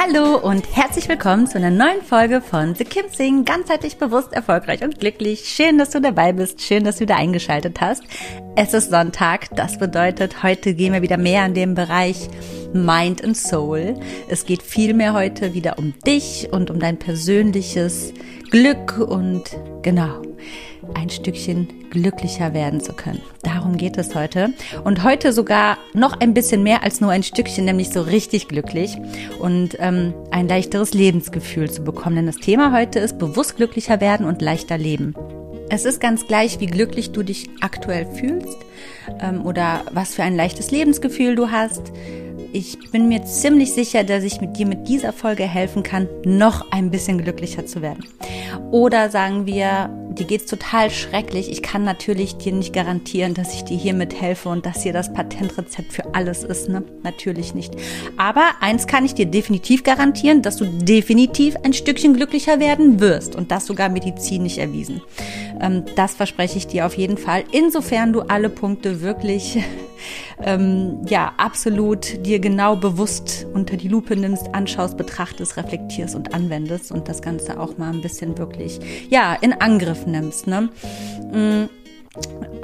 Hallo und herzlich willkommen zu einer neuen Folge von The Kim Sing, ganzheitlich bewusst, erfolgreich und glücklich. Schön, dass du dabei bist, schön, dass du wieder eingeschaltet hast. Es ist Sonntag, das bedeutet, heute gehen wir wieder mehr in den Bereich Mind and Soul. Es geht viel mehr heute wieder um dich und um dein persönliches Glück und genau ein Stückchen glücklicher werden zu können. Darum geht es heute. Und heute sogar noch ein bisschen mehr als nur ein Stückchen, nämlich so richtig glücklich und ähm, ein leichteres Lebensgefühl zu bekommen. Denn das Thema heute ist bewusst glücklicher werden und leichter leben. Es ist ganz gleich, wie glücklich du dich aktuell fühlst ähm, oder was für ein leichtes Lebensgefühl du hast. Ich bin mir ziemlich sicher, dass ich mit dir mit dieser Folge helfen kann, noch ein bisschen glücklicher zu werden. Oder sagen wir, dir geht's total schrecklich. Ich kann natürlich dir nicht garantieren, dass ich dir hiermit helfe und dass hier das Patentrezept für alles ist. Ne? Natürlich nicht. Aber eins kann ich dir definitiv garantieren, dass du definitiv ein Stückchen glücklicher werden wirst und das sogar medizinisch erwiesen. Ähm, das verspreche ich dir auf jeden Fall. Insofern du alle Punkte wirklich ähm, ja absolut dir genau bewusst unter die Lupe nimmst, anschaust, betrachtest, reflektierst und anwendest und das Ganze auch mal ein bisschen wirklich ja in Angriff nimmst. Ne? Mm.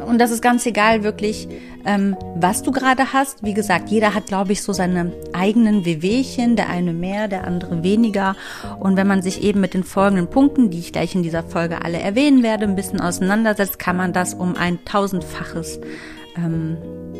Und das ist ganz egal, wirklich, ähm, was du gerade hast. Wie gesagt, jeder hat, glaube ich, so seine eigenen Wehwehchen, der eine mehr, der andere weniger. Und wenn man sich eben mit den folgenden Punkten, die ich gleich in dieser Folge alle erwähnen werde, ein bisschen auseinandersetzt, kann man das um ein tausendfaches ähm,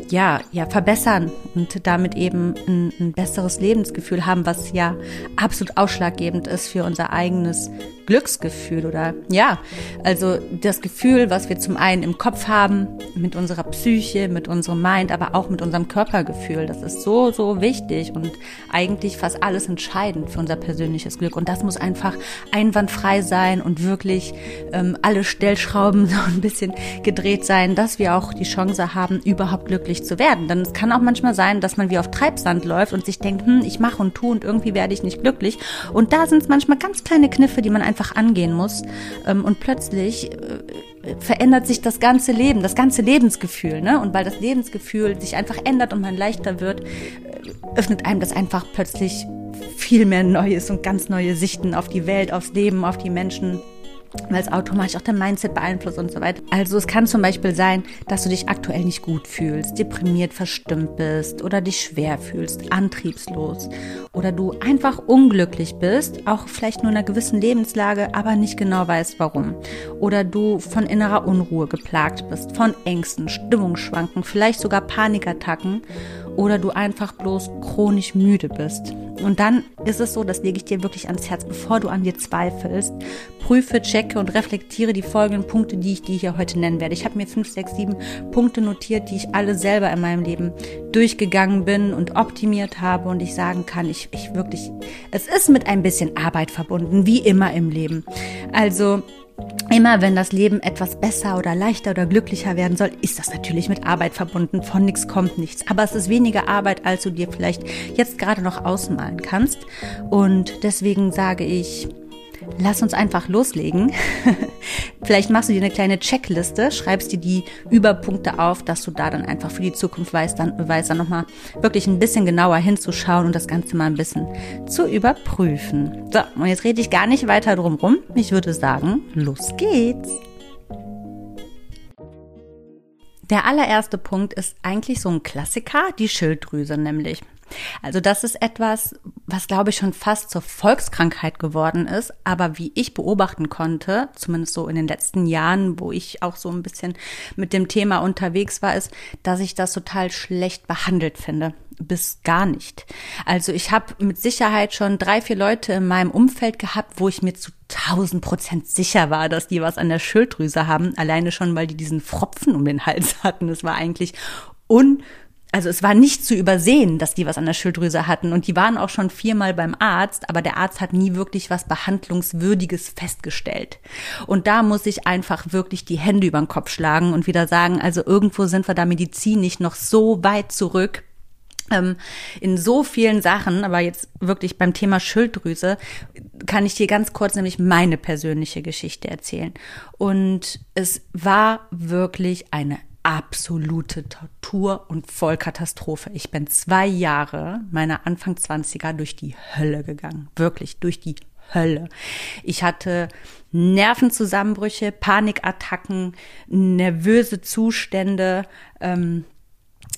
ja, ja, verbessern und damit eben ein, ein besseres Lebensgefühl haben, was ja absolut ausschlaggebend ist für unser eigenes Glücksgefühl oder ja, also das Gefühl, was wir zum einen im Kopf haben, mit unserer Psyche, mit unserem Mind, aber auch mit unserem Körpergefühl. Das ist so, so wichtig und eigentlich fast alles entscheidend für unser persönliches Glück. Und das muss einfach einwandfrei sein und wirklich ähm, alle Stellschrauben so ein bisschen gedreht sein, dass wir auch die Chance haben, überhaupt glücklich zu werden. Denn es kann auch manchmal sein, dass man wie auf Treibsand läuft und sich denkt, hm, ich mache und tue und irgendwie werde ich nicht glücklich. Und da sind es manchmal ganz kleine Kniffe, die man einfach einfach angehen muss. Ähm, und plötzlich äh, verändert sich das ganze Leben, das ganze Lebensgefühl. Ne? Und weil das Lebensgefühl sich einfach ändert und man leichter wird, äh, öffnet einem das einfach plötzlich viel mehr Neues und ganz neue Sichten auf die Welt, aufs Leben, auf die Menschen weil es automatisch auch dein Mindset beeinflusst und so weiter. Also es kann zum Beispiel sein, dass du dich aktuell nicht gut fühlst, deprimiert, verstimmt bist oder dich schwer fühlst, antriebslos oder du einfach unglücklich bist, auch vielleicht nur in einer gewissen Lebenslage, aber nicht genau weißt warum. Oder du von innerer Unruhe geplagt bist, von Ängsten, Stimmungsschwanken, vielleicht sogar Panikattacken oder du einfach bloß chronisch müde bist. Und dann ist es so, das lege ich dir wirklich ans Herz, bevor du an dir zweifelst, prüfe, checke und reflektiere die folgenden Punkte, die ich dir hier heute nennen werde. Ich habe mir fünf, sechs, sieben Punkte notiert, die ich alle selber in meinem Leben durchgegangen bin und optimiert habe und ich sagen kann, ich, ich wirklich, es ist mit ein bisschen Arbeit verbunden, wie immer im Leben. Also, Immer wenn das Leben etwas besser oder leichter oder glücklicher werden soll, ist das natürlich mit Arbeit verbunden. Von nichts kommt nichts. Aber es ist weniger Arbeit, als du dir vielleicht jetzt gerade noch ausmalen kannst. Und deswegen sage ich, lass uns einfach loslegen. Vielleicht machst du dir eine kleine Checkliste, schreibst dir die Überpunkte auf, dass du da dann einfach für die Zukunft weißt, dann, weißt dann nochmal wirklich ein bisschen genauer hinzuschauen und das Ganze mal ein bisschen zu überprüfen. So, und jetzt rede ich gar nicht weiter drum rum. Ich würde sagen, los geht's. Der allererste Punkt ist eigentlich so ein Klassiker, die Schilddrüse nämlich. Also das ist etwas, was glaube ich schon fast zur Volkskrankheit geworden ist, aber wie ich beobachten konnte, zumindest so in den letzten Jahren, wo ich auch so ein bisschen mit dem Thema unterwegs war, ist, dass ich das total schlecht behandelt finde. Bis gar nicht. Also ich habe mit Sicherheit schon drei, vier Leute in meinem Umfeld gehabt, wo ich mir zu tausend Prozent sicher war, dass die was an der Schilddrüse haben. Alleine schon, weil die diesen Fropfen um den Hals hatten. Das war eigentlich un also es war nicht zu übersehen, dass die was an der Schilddrüse hatten und die waren auch schon viermal beim Arzt, aber der Arzt hat nie wirklich was behandlungswürdiges festgestellt. Und da muss ich einfach wirklich die Hände über den Kopf schlagen und wieder sagen, also irgendwo sind wir da medizinisch noch so weit zurück, ähm, in so vielen Sachen, aber jetzt wirklich beim Thema Schilddrüse, kann ich dir ganz kurz nämlich meine persönliche Geschichte erzählen. Und es war wirklich eine absolute Tortur und Vollkatastrophe. Ich bin zwei Jahre meiner Anfang 20er durch die Hölle gegangen. Wirklich durch die Hölle. Ich hatte Nervenzusammenbrüche, Panikattacken, nervöse Zustände, ähm,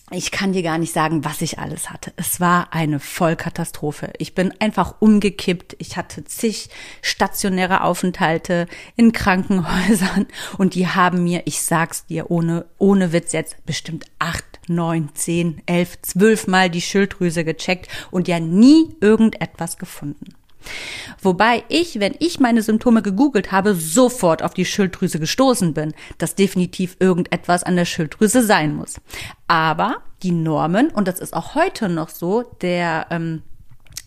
ich kann dir gar nicht sagen, was ich alles hatte. Es war eine Vollkatastrophe. Ich bin einfach umgekippt. Ich hatte zig stationäre Aufenthalte in Krankenhäusern und die haben mir, ich sag's dir ohne, ohne Witz jetzt, bestimmt acht, neun, zehn, elf, zwölf Mal die Schilddrüse gecheckt und ja nie irgendetwas gefunden. Wobei ich, wenn ich meine Symptome gegoogelt habe, sofort auf die Schilddrüse gestoßen bin, dass definitiv irgendetwas an der Schilddrüse sein muss. Aber die Normen, und das ist auch heute noch so, der ähm,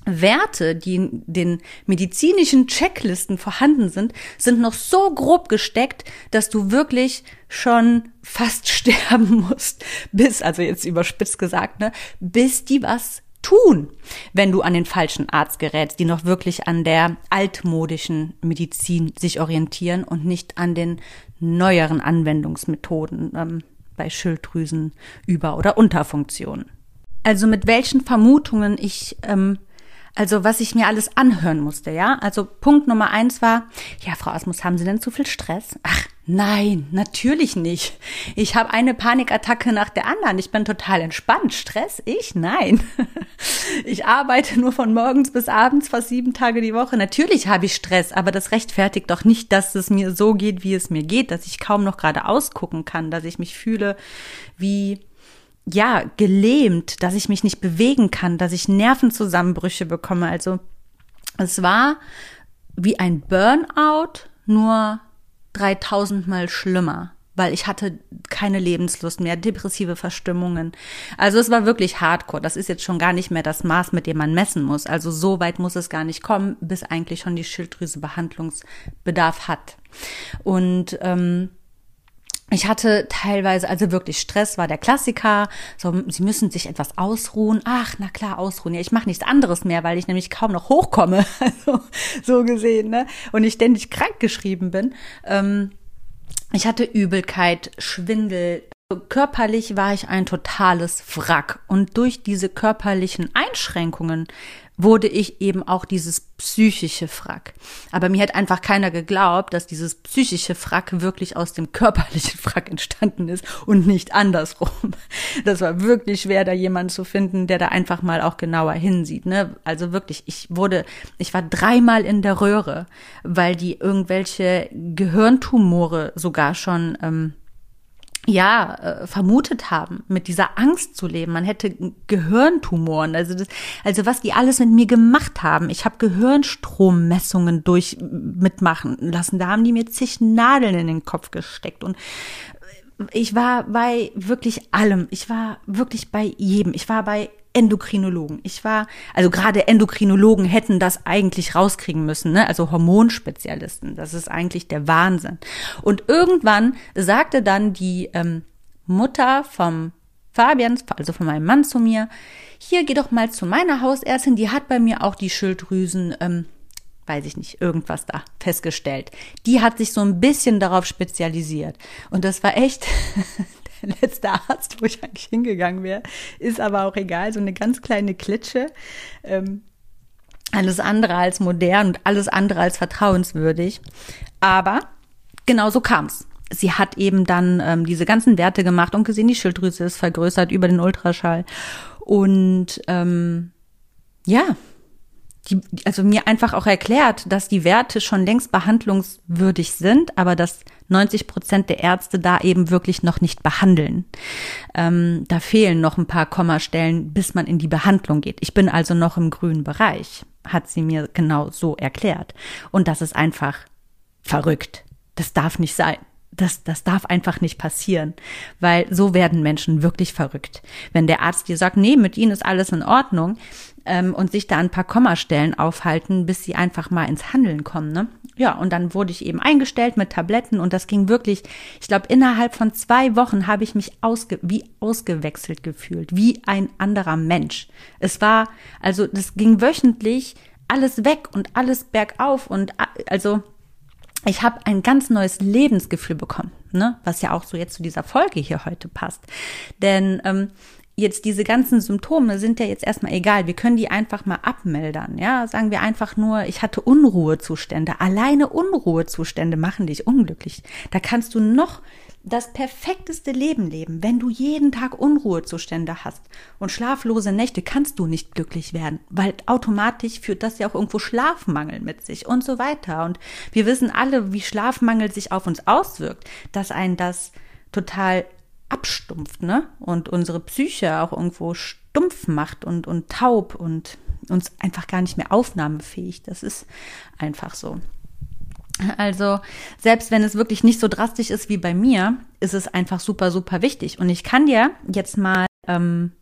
Werte, die in den medizinischen Checklisten vorhanden sind, sind noch so grob gesteckt, dass du wirklich schon fast sterben musst, bis, also jetzt überspitzt gesagt, ne, bis die was tun, wenn du an den falschen Arzt gerätst, die noch wirklich an der altmodischen Medizin sich orientieren und nicht an den neueren Anwendungsmethoden ähm, bei Schilddrüsen über- oder Unterfunktionen. Also mit welchen Vermutungen ich ähm, also was ich mir alles anhören musste, ja. Also Punkt Nummer eins war, ja, Frau Asmus, haben Sie denn zu viel Stress? Ach, nein, natürlich nicht. Ich habe eine Panikattacke nach der anderen. Ich bin total entspannt. Stress? Ich? Nein. Ich arbeite nur von morgens bis abends fast sieben Tage die Woche. Natürlich habe ich Stress, aber das rechtfertigt doch nicht, dass es mir so geht, wie es mir geht, dass ich kaum noch gerade ausgucken kann, dass ich mich fühle wie ja, gelähmt, dass ich mich nicht bewegen kann, dass ich Nervenzusammenbrüche bekomme. Also es war wie ein Burnout, nur 3000 mal schlimmer, weil ich hatte keine Lebenslust mehr, depressive Verstimmungen. Also es war wirklich hardcore. Das ist jetzt schon gar nicht mehr das Maß, mit dem man messen muss. Also so weit muss es gar nicht kommen, bis eigentlich schon die Schilddrüse Behandlungsbedarf hat. Und ähm, ich hatte teilweise, also wirklich Stress war der Klassiker. So, sie müssen sich etwas ausruhen. Ach, na klar, ausruhen. Ja, ich mache nichts anderes mehr, weil ich nämlich kaum noch hochkomme. Also so gesehen, ne? Und ich ständig krank geschrieben bin. Ähm, ich hatte Übelkeit, Schwindel. Körperlich war ich ein totales Wrack. Und durch diese körperlichen Einschränkungen wurde ich eben auch dieses psychische Frack. Aber mir hat einfach keiner geglaubt, dass dieses psychische Frack wirklich aus dem körperlichen Frack entstanden ist und nicht andersrum. Das war wirklich schwer, da jemanden zu finden, der da einfach mal auch genauer hinsieht. Ne? Also wirklich, ich wurde, ich war dreimal in der Röhre, weil die irgendwelche Gehirntumore sogar schon ähm, ja, äh, vermutet haben, mit dieser Angst zu leben. Man hätte Gehirntumoren, also das, also was die alles mit mir gemacht haben. Ich habe Gehirnstrommessungen durch mitmachen lassen. Da haben die mir zig Nadeln in den Kopf gesteckt und ich war bei wirklich allem. Ich war wirklich bei jedem. Ich war bei Endokrinologen. Ich war, also gerade Endokrinologen hätten das eigentlich rauskriegen müssen, ne? also Hormonspezialisten. Das ist eigentlich der Wahnsinn. Und irgendwann sagte dann die ähm, Mutter vom Fabians, also von meinem Mann zu mir, hier geh doch mal zu meiner Hausärztin, die hat bei mir auch die Schilddrüsen, ähm, weiß ich nicht, irgendwas da festgestellt. Die hat sich so ein bisschen darauf spezialisiert. Und das war echt der letzte Arzt, wo ich eigentlich hingegangen wäre. Ist aber auch egal, so eine ganz kleine Klitsche. Ähm, alles andere als modern und alles andere als vertrauenswürdig. Aber genau so kam's. sie hat eben dann ähm, diese ganzen Werte gemacht und gesehen, die Schilddrüse ist vergrößert über den Ultraschall. Und ähm, ja, die, also mir einfach auch erklärt, dass die Werte schon längst behandlungswürdig sind, aber dass 90 Prozent der Ärzte da eben wirklich noch nicht behandeln. Ähm, da fehlen noch ein paar Kommastellen, bis man in die Behandlung geht. Ich bin also noch im grünen Bereich, hat sie mir genau so erklärt. Und das ist einfach verrückt. Das darf nicht sein. Das, das darf einfach nicht passieren, weil so werden Menschen wirklich verrückt. Wenn der Arzt dir sagt, nee, mit ihnen ist alles in Ordnung, ähm, und sich da ein paar Kommastellen aufhalten, bis sie einfach mal ins Handeln kommen. Ne? Ja, und dann wurde ich eben eingestellt mit Tabletten und das ging wirklich, ich glaube, innerhalb von zwei Wochen habe ich mich ausge wie ausgewechselt gefühlt, wie ein anderer Mensch. Es war, also das ging wöchentlich alles weg und alles bergauf und also ich habe ein ganz neues Lebensgefühl bekommen, ne? was ja auch so jetzt zu dieser Folge hier heute passt. Denn ähm, jetzt diese ganzen Symptome sind ja jetzt erstmal egal. Wir können die einfach mal abmildern. Ja, sagen wir einfach nur, ich hatte Unruhezustände. Alleine Unruhezustände machen dich unglücklich. Da kannst du noch das perfekteste Leben leben. Wenn du jeden Tag Unruhezustände hast und schlaflose Nächte, kannst du nicht glücklich werden, weil automatisch führt das ja auch irgendwo Schlafmangel mit sich und so weiter. Und wir wissen alle, wie Schlafmangel sich auf uns auswirkt, dass ein das total abstumpft, ne? Und unsere Psyche auch irgendwo stumpf macht und, und taub und uns einfach gar nicht mehr aufnahmefähig. Das ist einfach so. Also, selbst wenn es wirklich nicht so drastisch ist wie bei mir, ist es einfach super, super wichtig. Und ich kann dir jetzt mal, ähm,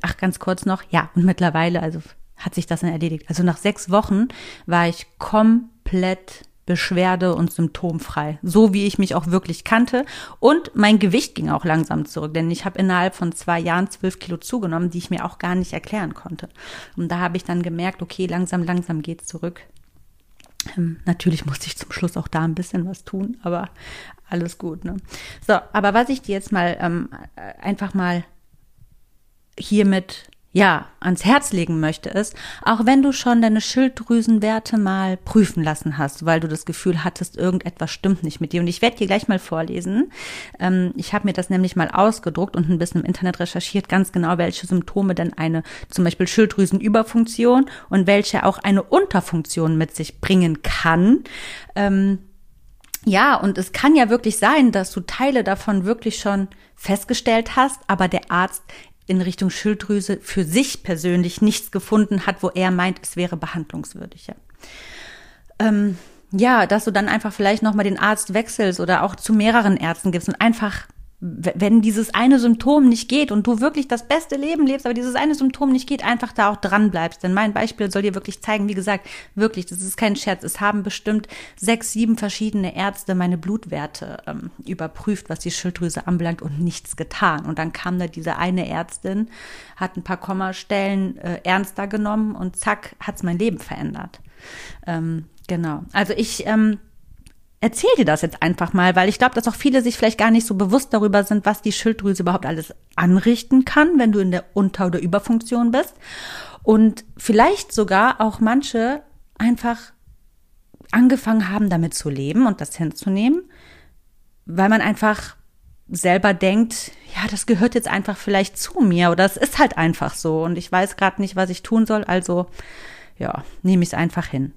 ach, ganz kurz noch, ja, und mittlerweile, also hat sich das dann erledigt. Also nach sechs Wochen war ich komplett beschwerde- und symptomfrei, so wie ich mich auch wirklich kannte. Und mein Gewicht ging auch langsam zurück, denn ich habe innerhalb von zwei Jahren zwölf Kilo zugenommen, die ich mir auch gar nicht erklären konnte. Und da habe ich dann gemerkt, okay, langsam, langsam geht's zurück. Ähm, natürlich musste ich zum Schluss auch da ein bisschen was tun, aber alles gut. Ne? So, aber was ich dir jetzt mal ähm, einfach mal hiermit ja, ans Herz legen möchte, ist, auch wenn du schon deine Schilddrüsenwerte mal prüfen lassen hast, weil du das Gefühl hattest, irgendetwas stimmt nicht mit dir. Und ich werde dir gleich mal vorlesen. Ähm, ich habe mir das nämlich mal ausgedruckt und ein bisschen im Internet recherchiert, ganz genau, welche Symptome denn eine zum Beispiel Schilddrüsenüberfunktion und welche auch eine Unterfunktion mit sich bringen kann. Ähm, ja, und es kann ja wirklich sein, dass du Teile davon wirklich schon festgestellt hast, aber der Arzt in Richtung Schilddrüse für sich persönlich nichts gefunden hat, wo er meint, es wäre behandlungswürdig. Ja, ähm, ja dass du dann einfach vielleicht nochmal den Arzt wechselst oder auch zu mehreren Ärzten gibst und einfach wenn dieses eine Symptom nicht geht und du wirklich das beste Leben lebst, aber dieses eine Symptom nicht geht, einfach da auch dran bleibst. Denn mein Beispiel soll dir wirklich zeigen, wie gesagt, wirklich, das ist kein Scherz. Es haben bestimmt sechs, sieben verschiedene Ärzte meine Blutwerte ähm, überprüft, was die Schilddrüse anbelangt und nichts getan. Und dann kam da diese eine Ärztin, hat ein paar Kommastellen äh, ernster genommen und zack, hat's mein Leben verändert. Ähm, genau. Also ich ähm, erzähl dir das jetzt einfach mal, weil ich glaube, dass auch viele sich vielleicht gar nicht so bewusst darüber sind, was die Schilddrüse überhaupt alles anrichten kann, wenn du in der Unter- oder Überfunktion bist. Und vielleicht sogar auch manche einfach angefangen haben, damit zu leben und das hinzunehmen, weil man einfach selber denkt, ja, das gehört jetzt einfach vielleicht zu mir oder es ist halt einfach so und ich weiß gerade nicht, was ich tun soll, also ja, nehme ich es einfach hin.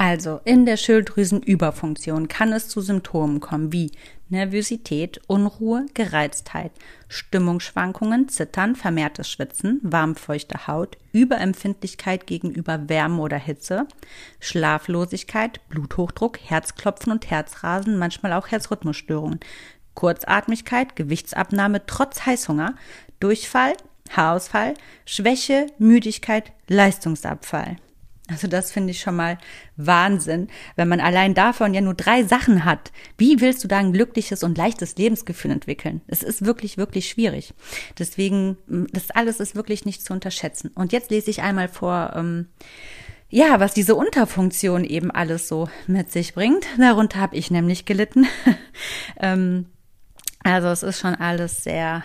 Also in der Schilddrüsenüberfunktion kann es zu Symptomen kommen wie Nervosität, Unruhe, Gereiztheit, Stimmungsschwankungen, Zittern, vermehrtes Schwitzen, warmfeuchte Haut, Überempfindlichkeit gegenüber Wärme oder Hitze, Schlaflosigkeit, Bluthochdruck, Herzklopfen und Herzrasen, manchmal auch Herzrhythmusstörungen, Kurzatmigkeit, Gewichtsabnahme trotz Heißhunger, Durchfall, Haarausfall, Schwäche, Müdigkeit, Leistungsabfall. Also das finde ich schon mal Wahnsinn, wenn man allein davon ja nur drei Sachen hat. Wie willst du da ein glückliches und leichtes Lebensgefühl entwickeln? Es ist wirklich, wirklich schwierig. Deswegen, das alles ist wirklich nicht zu unterschätzen. Und jetzt lese ich einmal vor, ähm, ja, was diese Unterfunktion eben alles so mit sich bringt. Darunter habe ich nämlich gelitten. ähm, also es ist schon alles sehr,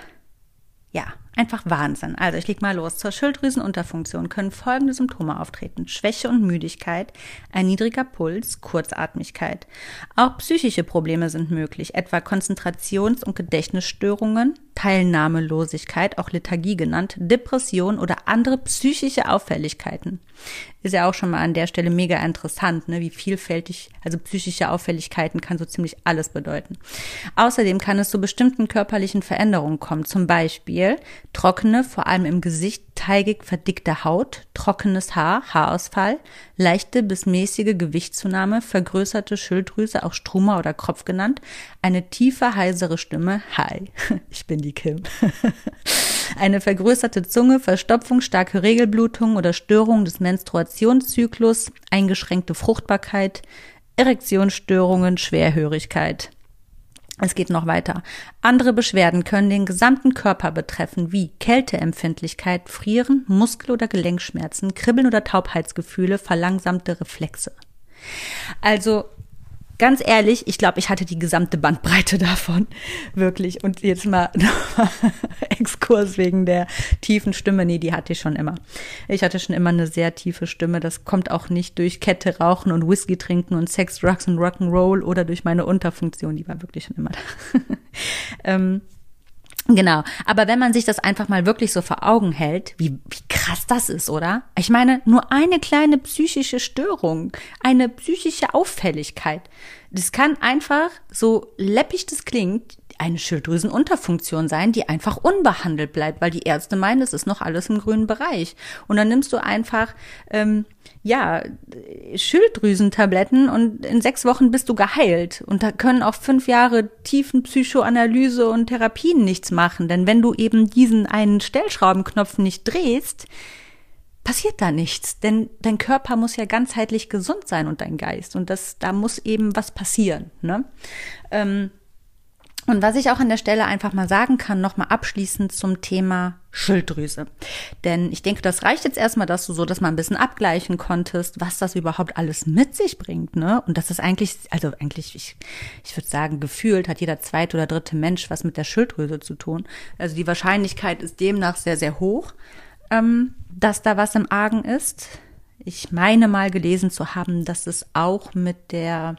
ja, Einfach Wahnsinn. Also ich leg mal los. Zur Schilddrüsenunterfunktion können folgende Symptome auftreten. Schwäche und Müdigkeit, ein niedriger Puls, Kurzatmigkeit. Auch psychische Probleme sind möglich, etwa Konzentrations- und Gedächtnisstörungen, Teilnahmelosigkeit, auch Lethargie genannt, Depression oder andere psychische Auffälligkeiten. Ist ja auch schon mal an der Stelle mega interessant, ne? wie vielfältig, also psychische Auffälligkeiten kann so ziemlich alles bedeuten. Außerdem kann es zu bestimmten körperlichen Veränderungen kommen, zum Beispiel trockene, vor allem im Gesicht, teigig verdickte Haut, trockenes Haar, Haarausfall, leichte bis mäßige Gewichtszunahme, vergrößerte Schilddrüse, auch Struma oder Kropf genannt, eine tiefe, heisere Stimme, hi, ich bin die Kim. eine vergrößerte Zunge, Verstopfung, starke Regelblutung oder Störung des Menstruationszyklus, eingeschränkte Fruchtbarkeit, Erektionsstörungen, Schwerhörigkeit. Es geht noch weiter. Andere Beschwerden können den gesamten Körper betreffen, wie Kälteempfindlichkeit, Frieren, Muskel- oder Gelenkschmerzen, Kribbeln oder Taubheitsgefühle, verlangsamte Reflexe. Also ganz ehrlich, ich glaube, ich hatte die gesamte Bandbreite davon. Wirklich. Und jetzt mal Exkurs wegen der tiefen Stimme. Nee, die hatte ich schon immer. Ich hatte schon immer eine sehr tiefe Stimme. Das kommt auch nicht durch Kette rauchen und Whisky trinken und Sex, Drugs und Rock'n'Roll oder durch meine Unterfunktion. Die war wirklich schon immer da. ähm, Genau, aber wenn man sich das einfach mal wirklich so vor Augen hält, wie, wie krass das ist, oder? Ich meine, nur eine kleine psychische Störung, eine psychische Auffälligkeit, das kann einfach, so läppig das klingt, eine Schilddrüsenunterfunktion sein, die einfach unbehandelt bleibt, weil die Ärzte meinen, es ist noch alles im grünen Bereich. Und dann nimmst du einfach, ähm, ja, Schilddrüsentabletten und in sechs Wochen bist du geheilt. Und da können auch fünf Jahre tiefen Psychoanalyse und Therapien nichts machen. Denn wenn du eben diesen einen Stellschraubenknopf nicht drehst, passiert da nichts, denn dein Körper muss ja ganzheitlich gesund sein und dein Geist und das, da muss eben was passieren. Ne? Ähm, und was ich auch an der Stelle einfach mal sagen kann, nochmal abschließend zum Thema Schilddrüse. Denn ich denke, das reicht jetzt erstmal, dass du so das mal ein bisschen abgleichen konntest, was das überhaupt alles mit sich bringt, ne? Und das ist eigentlich, also eigentlich, ich, ich würde sagen, gefühlt hat jeder zweite oder dritte Mensch was mit der Schilddrüse zu tun. Also die Wahrscheinlichkeit ist demnach sehr, sehr hoch ähm, dass da was im Argen ist. Ich meine mal gelesen zu haben, dass es auch mit der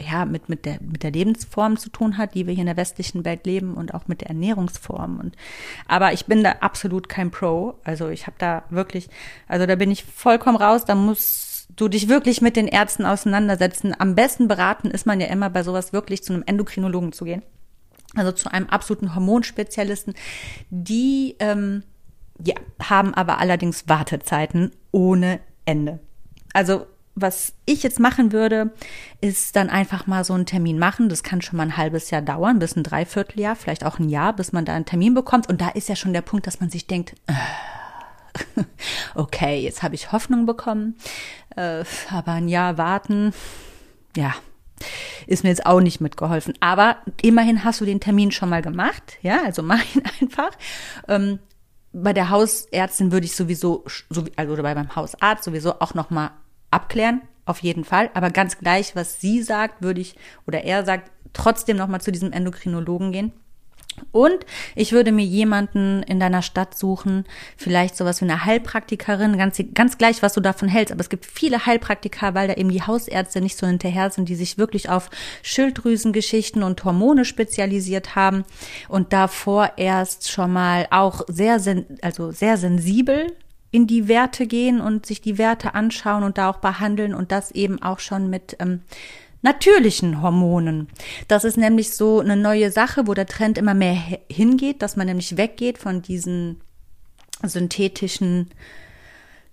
ja, mit, mit, der, mit der Lebensform zu tun hat, die wir hier in der westlichen Welt leben und auch mit der Ernährungsform. Und, aber ich bin da absolut kein Pro. Also ich habe da wirklich, also da bin ich vollkommen raus. Da musst du dich wirklich mit den Ärzten auseinandersetzen. Am besten beraten ist man ja immer bei sowas wirklich zu einem Endokrinologen zu gehen. Also zu einem absoluten Hormonspezialisten, die ähm, ja, haben aber allerdings Wartezeiten ohne Ende. Also was ich jetzt machen würde, ist dann einfach mal so einen Termin machen. Das kann schon mal ein halbes Jahr dauern, bis ein Dreivierteljahr, vielleicht auch ein Jahr, bis man da einen Termin bekommt. Und da ist ja schon der Punkt, dass man sich denkt, äh, okay, jetzt habe ich Hoffnung bekommen, äh, aber ein Jahr warten, ja, ist mir jetzt auch nicht mitgeholfen. Aber immerhin hast du den Termin schon mal gemacht, ja, also mach ihn einfach. Ähm, bei der Hausärztin würde ich sowieso, also bei meinem Hausarzt sowieso auch nochmal abklären, auf jeden Fall. Aber ganz gleich, was sie sagt, würde ich oder er sagt, trotzdem nochmal zu diesem Endokrinologen gehen. Und ich würde mir jemanden in deiner Stadt suchen, vielleicht sowas wie eine Heilpraktikerin, ganz, ganz gleich, was du davon hältst. Aber es gibt viele Heilpraktiker, weil da eben die Hausärzte nicht so hinterher sind, die sich wirklich auf Schilddrüsengeschichten und Hormone spezialisiert haben und davor erst schon mal auch sehr, also sehr sensibel in die Werte gehen und sich die Werte anschauen und da auch behandeln und das eben auch schon mit ähm, natürlichen Hormonen. Das ist nämlich so eine neue Sache, wo der Trend immer mehr hingeht, dass man nämlich weggeht von diesen synthetischen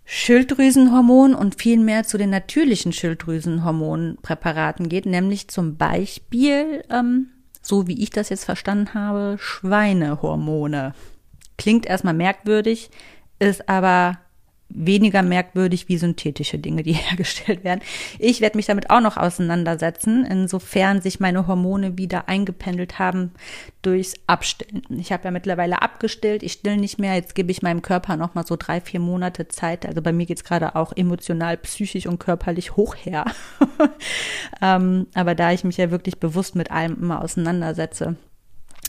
Schilddrüsenhormonen und viel mehr zu den natürlichen Schilddrüsenhormonpräparaten geht, nämlich zum Beispiel, ähm, so wie ich das jetzt verstanden habe, Schweinehormone. Klingt erstmal merkwürdig, ist aber weniger merkwürdig wie synthetische Dinge, die hergestellt werden. Ich werde mich damit auch noch auseinandersetzen, insofern sich meine Hormone wieder eingependelt haben durchs Abstillen. Ich habe ja mittlerweile abgestillt, ich still nicht mehr, jetzt gebe ich meinem Körper noch mal so drei, vier Monate Zeit. Also bei mir geht's gerade auch emotional, psychisch und körperlich hoch her. ähm, aber da ich mich ja wirklich bewusst mit allem immer auseinandersetze,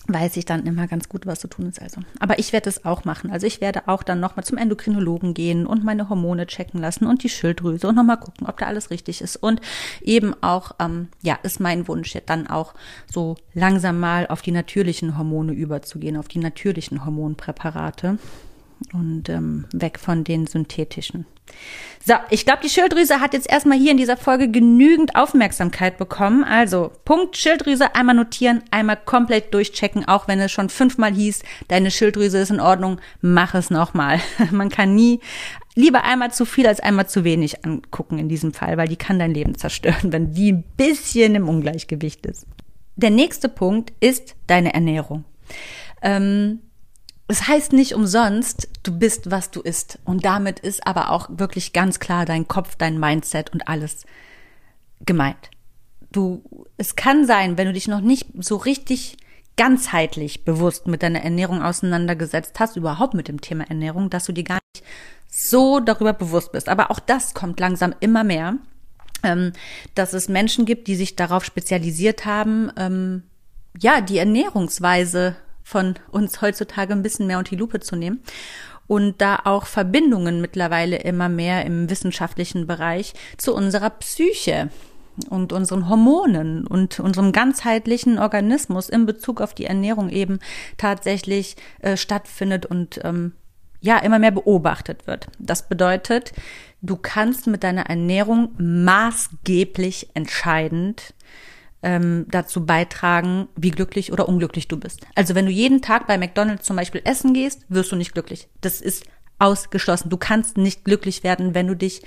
weiß ich dann immer ganz gut, was zu tun ist. Also, aber ich werde es auch machen. Also ich werde auch dann nochmal zum Endokrinologen gehen und meine Hormone checken lassen und die Schilddrüse und nochmal gucken, ob da alles richtig ist. Und eben auch, ähm, ja, ist mein Wunsch jetzt dann auch so langsam mal auf die natürlichen Hormone überzugehen, auf die natürlichen Hormonpräparate und ähm, weg von den synthetischen. So, ich glaube, die Schilddrüse hat jetzt erstmal hier in dieser Folge genügend Aufmerksamkeit bekommen. Also, Punkt Schilddrüse, einmal notieren, einmal komplett durchchecken, auch wenn es schon fünfmal hieß, deine Schilddrüse ist in Ordnung, mach es nochmal. Man kann nie lieber einmal zu viel als einmal zu wenig angucken in diesem Fall, weil die kann dein Leben zerstören, wenn die ein bisschen im Ungleichgewicht ist. Der nächste Punkt ist deine Ernährung. Ähm, es heißt nicht umsonst, du bist, was du isst. Und damit ist aber auch wirklich ganz klar dein Kopf, dein Mindset und alles gemeint. Du, es kann sein, wenn du dich noch nicht so richtig ganzheitlich bewusst mit deiner Ernährung auseinandergesetzt hast, überhaupt mit dem Thema Ernährung, dass du dir gar nicht so darüber bewusst bist. Aber auch das kommt langsam immer mehr, ähm, dass es Menschen gibt, die sich darauf spezialisiert haben, ähm, ja, die Ernährungsweise von uns heutzutage ein bisschen mehr unter die Lupe zu nehmen und da auch Verbindungen mittlerweile immer mehr im wissenschaftlichen Bereich zu unserer Psyche und unseren Hormonen und unserem ganzheitlichen Organismus in Bezug auf die Ernährung eben tatsächlich äh, stattfindet und ähm, ja immer mehr beobachtet wird. Das bedeutet, du kannst mit deiner Ernährung maßgeblich entscheidend ähm, dazu beitragen, wie glücklich oder unglücklich du bist. Also wenn du jeden Tag bei McDonald's zum Beispiel essen gehst, wirst du nicht glücklich. Das ist ausgeschlossen. Du kannst nicht glücklich werden, wenn du dich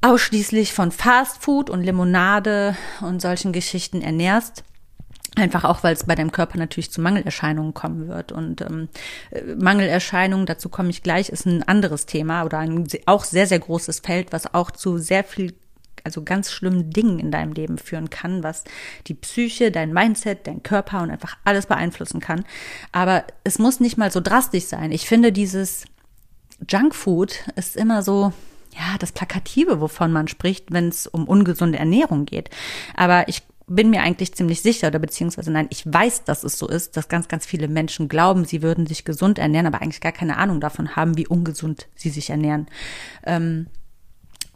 ausschließlich von Fast Food und Limonade und solchen Geschichten ernährst. Einfach auch, weil es bei deinem Körper natürlich zu Mangelerscheinungen kommen wird. Und ähm, Mangelerscheinungen, dazu komme ich gleich, ist ein anderes Thema oder ein auch sehr, sehr großes Feld, was auch zu sehr viel also ganz schlimmen Dingen in deinem Leben führen kann, was die Psyche, dein Mindset, dein Körper und einfach alles beeinflussen kann. Aber es muss nicht mal so drastisch sein. Ich finde, dieses Junkfood ist immer so, ja, das Plakative, wovon man spricht, wenn es um ungesunde Ernährung geht. Aber ich bin mir eigentlich ziemlich sicher oder beziehungsweise nein, ich weiß, dass es so ist, dass ganz, ganz viele Menschen glauben, sie würden sich gesund ernähren, aber eigentlich gar keine Ahnung davon haben, wie ungesund sie sich ernähren. Ähm,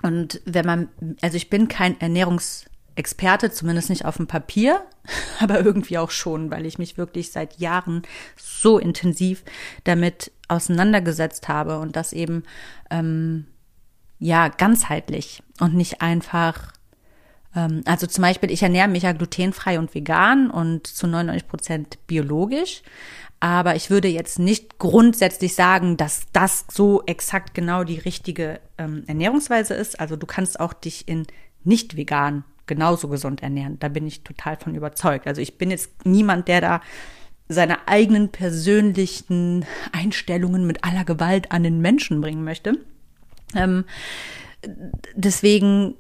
und wenn man, also ich bin kein Ernährungsexperte, zumindest nicht auf dem Papier, aber irgendwie auch schon, weil ich mich wirklich seit Jahren so intensiv damit auseinandergesetzt habe und das eben ähm, ja ganzheitlich und nicht einfach ähm, also zum Beispiel, ich ernähre mich ja glutenfrei und vegan und zu 99 Prozent biologisch. Aber ich würde jetzt nicht grundsätzlich sagen, dass das so exakt genau die richtige ähm, Ernährungsweise ist. Also du kannst auch dich in nicht vegan genauso gesund ernähren. Da bin ich total von überzeugt. Also ich bin jetzt niemand, der da seine eigenen persönlichen Einstellungen mit aller Gewalt an den Menschen bringen möchte. Ähm, deswegen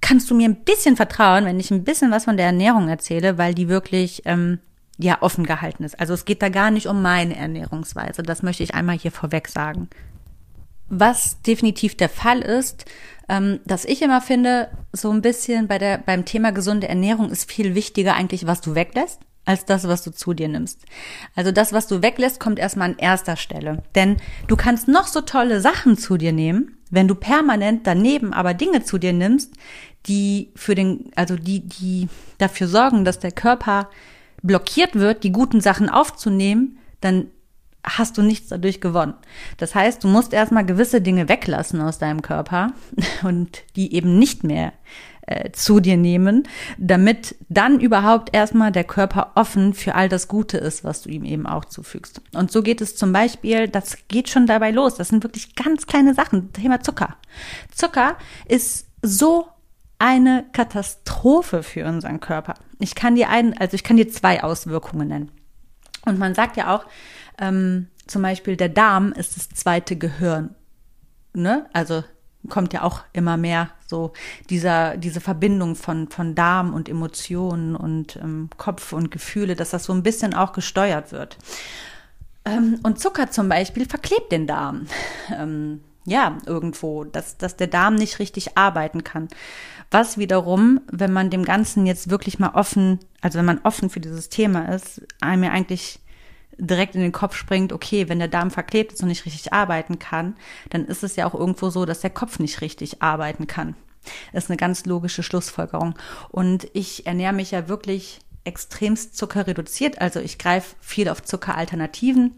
kannst du mir ein bisschen vertrauen, wenn ich ein bisschen was von der Ernährung erzähle, weil die wirklich ähm, ja offen gehalten ist. Also es geht da gar nicht um meine Ernährungsweise. Das möchte ich einmal hier vorweg sagen. Was definitiv der Fall ist, ähm, dass ich immer finde, so ein bisschen bei der, beim Thema gesunde Ernährung ist viel wichtiger eigentlich, was du weglässt, als das, was du zu dir nimmst. Also das, was du weglässt, kommt erstmal an erster Stelle. Denn du kannst noch so tolle Sachen zu dir nehmen, wenn du permanent daneben aber Dinge zu dir nimmst, die für den, also die, die dafür sorgen, dass der Körper blockiert wird, die guten Sachen aufzunehmen, dann hast du nichts dadurch gewonnen. Das heißt, du musst erstmal gewisse Dinge weglassen aus deinem Körper und die eben nicht mehr äh, zu dir nehmen, damit dann überhaupt erstmal der Körper offen für all das Gute ist, was du ihm eben auch zufügst. Und so geht es zum Beispiel, das geht schon dabei los. Das sind wirklich ganz kleine Sachen. Thema Zucker. Zucker ist so eine Katastrophe für unseren Körper. Ich kann dir einen, also ich kann dir zwei Auswirkungen nennen. Und man sagt ja auch, ähm, zum Beispiel der Darm ist das zweite Gehirn. Ne? Also kommt ja auch immer mehr so dieser, diese Verbindung von, von Darm und Emotionen und ähm, Kopf und Gefühle, dass das so ein bisschen auch gesteuert wird. Ähm, und Zucker zum Beispiel verklebt den Darm. Ähm, ja, irgendwo, dass, dass der Darm nicht richtig arbeiten kann. Was wiederum, wenn man dem Ganzen jetzt wirklich mal offen, also wenn man offen für dieses Thema ist, einem ja eigentlich direkt in den Kopf springt, okay, wenn der Darm verklebt ist und nicht richtig arbeiten kann, dann ist es ja auch irgendwo so, dass der Kopf nicht richtig arbeiten kann. Das ist eine ganz logische Schlussfolgerung. Und ich ernähre mich ja wirklich extremst zuckerreduziert. Also ich greife viel auf Zuckeralternativen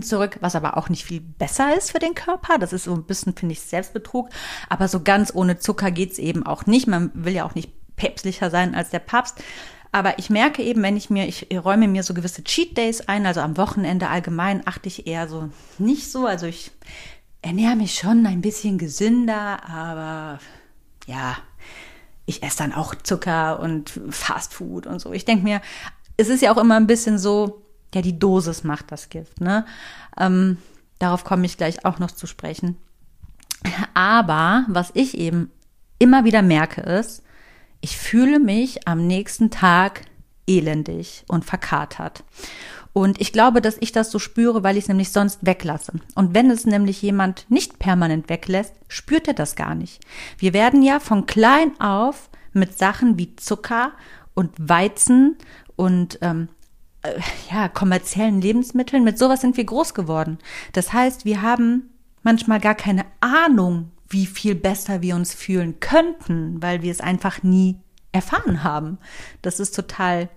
zurück, was aber auch nicht viel besser ist für den Körper. Das ist so ein bisschen, finde ich, Selbstbetrug. Aber so ganz ohne Zucker geht's eben auch nicht. Man will ja auch nicht päpstlicher sein als der Papst. Aber ich merke eben, wenn ich mir, ich räume mir so gewisse Cheat Days ein, also am Wochenende allgemein achte ich eher so nicht so. Also ich ernähre mich schon ein bisschen gesünder, aber ja, ich esse dann auch Zucker und Fast Food und so. Ich denke mir, es ist ja auch immer ein bisschen so, ja, die Dosis macht das Gift, ne? Ähm, darauf komme ich gleich auch noch zu sprechen. Aber was ich eben immer wieder merke, ist, ich fühle mich am nächsten Tag elendig und verkatert. Und ich glaube, dass ich das so spüre, weil ich es nämlich sonst weglasse. Und wenn es nämlich jemand nicht permanent weglässt, spürt er das gar nicht. Wir werden ja von klein auf mit Sachen wie Zucker und Weizen und ähm, äh, ja kommerziellen Lebensmitteln mit sowas sind wir groß geworden. Das heißt, wir haben manchmal gar keine Ahnung, wie viel besser wir uns fühlen könnten, weil wir es einfach nie erfahren haben. Das ist total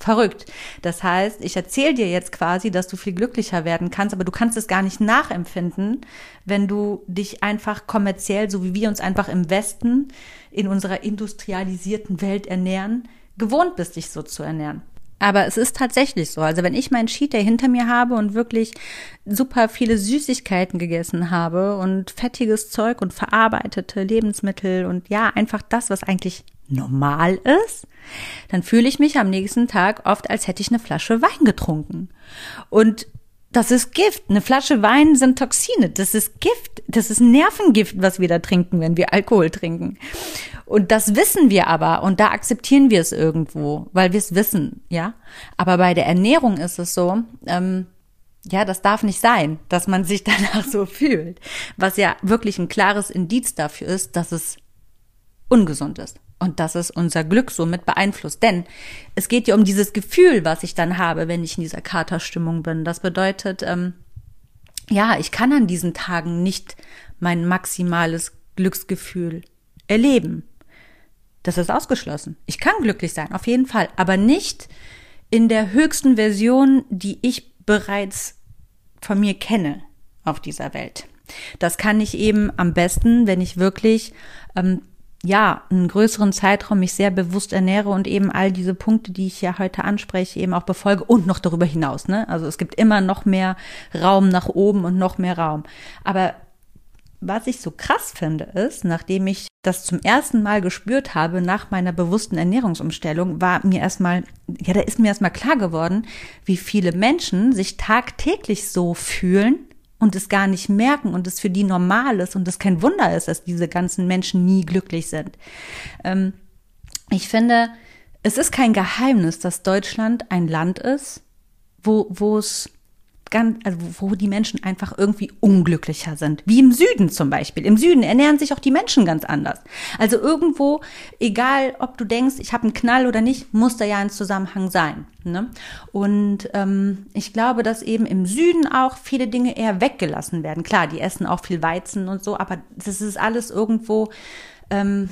verrückt. Das heißt, ich erzähle dir jetzt quasi, dass du viel glücklicher werden kannst, aber du kannst es gar nicht nachempfinden, wenn du dich einfach kommerziell, so wie wir uns einfach im Westen in unserer industrialisierten Welt ernähren, gewohnt bist, dich so zu ernähren. Aber es ist tatsächlich so. Also wenn ich meinen Cheat Day hinter mir habe und wirklich super viele Süßigkeiten gegessen habe und fettiges Zeug und verarbeitete Lebensmittel und ja, einfach das, was eigentlich normal ist, dann fühle ich mich am nächsten Tag oft, als hätte ich eine Flasche Wein getrunken. Und das ist Gift. Eine Flasche Wein sind Toxine. Das ist Gift. Das ist Nervengift, was wir da trinken, wenn wir Alkohol trinken. Und das wissen wir aber und da akzeptieren wir es irgendwo, weil wir es wissen, ja. Aber bei der Ernährung ist es so, ähm, ja, das darf nicht sein, dass man sich danach so fühlt. Was ja wirklich ein klares Indiz dafür ist, dass es ungesund ist und dass es unser Glück somit beeinflusst. Denn es geht ja um dieses Gefühl, was ich dann habe, wenn ich in dieser Katerstimmung bin. Das bedeutet, ähm, ja, ich kann an diesen Tagen nicht mein maximales Glücksgefühl erleben. Das ist ausgeschlossen. Ich kann glücklich sein, auf jeden Fall, aber nicht in der höchsten Version, die ich bereits von mir kenne auf dieser Welt. Das kann ich eben am besten, wenn ich wirklich ähm, ja einen größeren Zeitraum mich sehr bewusst ernähre und eben all diese Punkte, die ich ja heute anspreche, eben auch befolge und noch darüber hinaus. Ne? Also es gibt immer noch mehr Raum nach oben und noch mehr Raum. Aber was ich so krass finde, ist, nachdem ich das zum ersten Mal gespürt habe nach meiner bewussten Ernährungsumstellung, war mir erstmal, ja, da ist mir erstmal klar geworden, wie viele Menschen sich tagtäglich so fühlen und es gar nicht merken und es für die normal ist und es kein Wunder ist, dass diese ganzen Menschen nie glücklich sind. Ähm, ich finde, es ist kein Geheimnis, dass Deutschland ein Land ist, wo, wo es ganz, also wo die Menschen einfach irgendwie unglücklicher sind. Wie im Süden zum Beispiel. Im Süden ernähren sich auch die Menschen ganz anders. Also irgendwo, egal ob du denkst, ich habe einen Knall oder nicht, muss da ja ein Zusammenhang sein. Ne? Und ähm, ich glaube, dass eben im Süden auch viele Dinge eher weggelassen werden. Klar, die essen auch viel Weizen und so, aber das ist alles irgendwo. Ähm,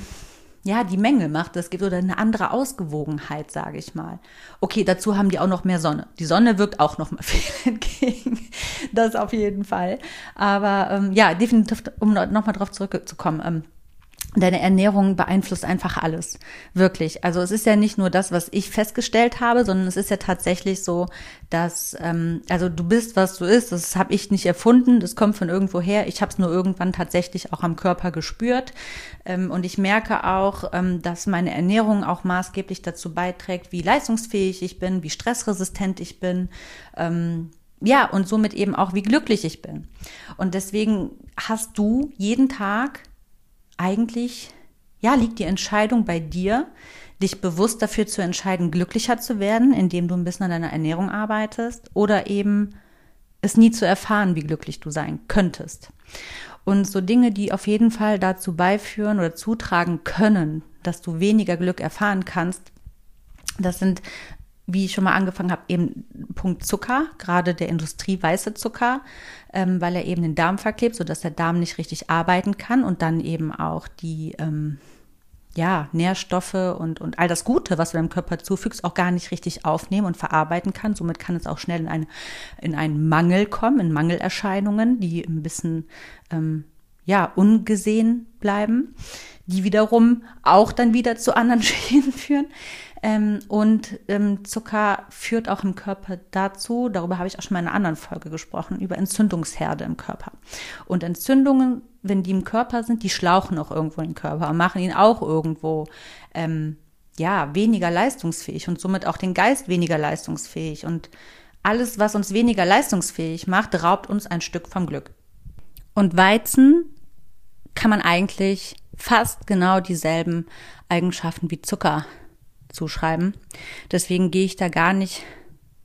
ja, die Menge macht es gibt oder eine andere Ausgewogenheit, sage ich mal. Okay, dazu haben die auch noch mehr Sonne. Die Sonne wirkt auch noch mal viel entgegen. Das auf jeden Fall. Aber ähm, ja, definitiv, um noch mal drauf zurückzukommen. Ähm, Deine Ernährung beeinflusst einfach alles. Wirklich. Also es ist ja nicht nur das, was ich festgestellt habe, sondern es ist ja tatsächlich so, dass, ähm, also du bist, was du isst. Das habe ich nicht erfunden. Das kommt von irgendwo her. Ich habe es nur irgendwann tatsächlich auch am Körper gespürt. Ähm, und ich merke auch, ähm, dass meine Ernährung auch maßgeblich dazu beiträgt, wie leistungsfähig ich bin, wie stressresistent ich bin. Ähm, ja, und somit eben auch, wie glücklich ich bin. Und deswegen hast du jeden Tag eigentlich, ja, liegt die Entscheidung bei dir, dich bewusst dafür zu entscheiden, glücklicher zu werden, indem du ein bisschen an deiner Ernährung arbeitest oder eben es nie zu erfahren, wie glücklich du sein könntest. Und so Dinge, die auf jeden Fall dazu beiführen oder zutragen können, dass du weniger Glück erfahren kannst, das sind wie ich schon mal angefangen habe, eben Punkt Zucker, gerade der industrieweiße Zucker, ähm, weil er eben den Darm verklebt, sodass der Darm nicht richtig arbeiten kann und dann eben auch die ähm, ja, Nährstoffe und, und all das Gute, was du deinem Körper zufügst, auch gar nicht richtig aufnehmen und verarbeiten kann. Somit kann es auch schnell in, eine, in einen Mangel kommen, in Mangelerscheinungen, die ein bisschen ähm, ja, ungesehen bleiben, die wiederum auch dann wieder zu anderen Schäden führen. Ähm, und ähm, Zucker führt auch im Körper dazu, darüber habe ich auch schon mal in einer anderen Folge gesprochen, über Entzündungsherde im Körper. Und Entzündungen, wenn die im Körper sind, die schlauchen auch irgendwo im Körper und machen ihn auch irgendwo ähm, ja weniger leistungsfähig und somit auch den Geist weniger leistungsfähig. Und alles, was uns weniger leistungsfähig macht, raubt uns ein Stück vom Glück. Und Weizen kann man eigentlich fast genau dieselben Eigenschaften wie Zucker zuschreiben. Deswegen gehe ich da gar nicht,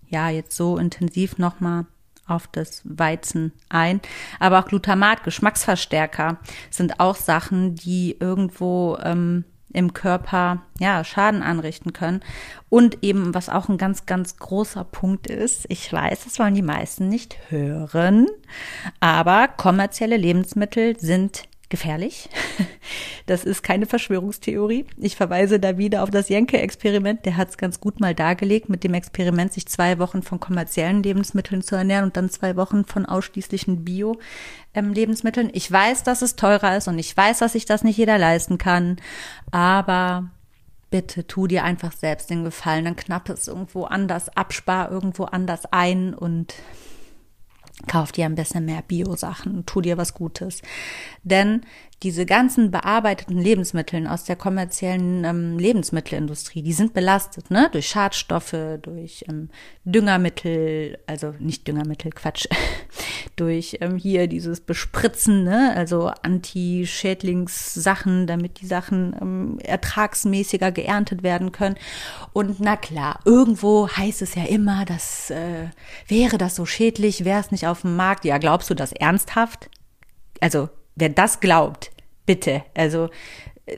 ja, jetzt so intensiv nochmal auf das Weizen ein. Aber auch Glutamat, Geschmacksverstärker sind auch Sachen, die irgendwo ähm, im Körper ja Schaden anrichten können. Und eben, was auch ein ganz, ganz großer Punkt ist, ich weiß, das wollen die meisten nicht hören, aber kommerzielle Lebensmittel sind gefährlich. Das ist keine Verschwörungstheorie. Ich verweise da wieder auf das Jenke-Experiment. Der hat es ganz gut mal dargelegt, mit dem Experiment, sich zwei Wochen von kommerziellen Lebensmitteln zu ernähren und dann zwei Wochen von ausschließlichen Bio-Lebensmitteln. Ich weiß, dass es teurer ist und ich weiß, dass sich das nicht jeder leisten kann. Aber bitte tu dir einfach selbst den Gefallen. Dann knapp es irgendwo anders, abspar irgendwo anders ein und kauf dir ein bisschen mehr Bio-Sachen, tu dir was Gutes. Denn diese ganzen bearbeiteten Lebensmittel aus der kommerziellen ähm, Lebensmittelindustrie, die sind belastet, ne? Durch Schadstoffe, durch ähm, Düngermittel, also nicht Düngermittel, Quatsch, durch ähm, hier dieses Bespritzen, ne? Also Anti-Schädlingssachen, damit die Sachen ähm, ertragsmäßiger geerntet werden können. Und na klar, irgendwo heißt es ja immer, dass äh, wäre das so schädlich, wäre es nicht auf dem Markt. Ja, glaubst du das ernsthaft? Also wer das glaubt, bitte, also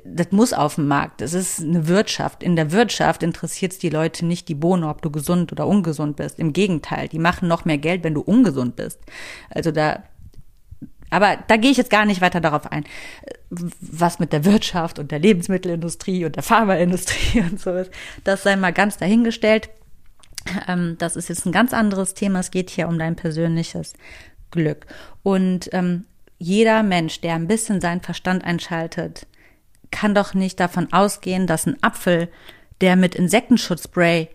das muss auf dem Markt. Das ist eine Wirtschaft. In der Wirtschaft interessiert es die Leute nicht die Bohne, ob du gesund oder ungesund bist. Im Gegenteil, die machen noch mehr Geld, wenn du ungesund bist. Also da, aber da gehe ich jetzt gar nicht weiter darauf ein, was mit der Wirtschaft und der Lebensmittelindustrie und der Pharmaindustrie und so ist. Das sei mal ganz dahingestellt. Ähm, das ist jetzt ein ganz anderes Thema. Es geht hier um dein persönliches Glück. Und ähm, jeder Mensch, der ein bisschen seinen Verstand einschaltet, kann doch nicht davon ausgehen, dass ein Apfel, der mit Insektenschutzspray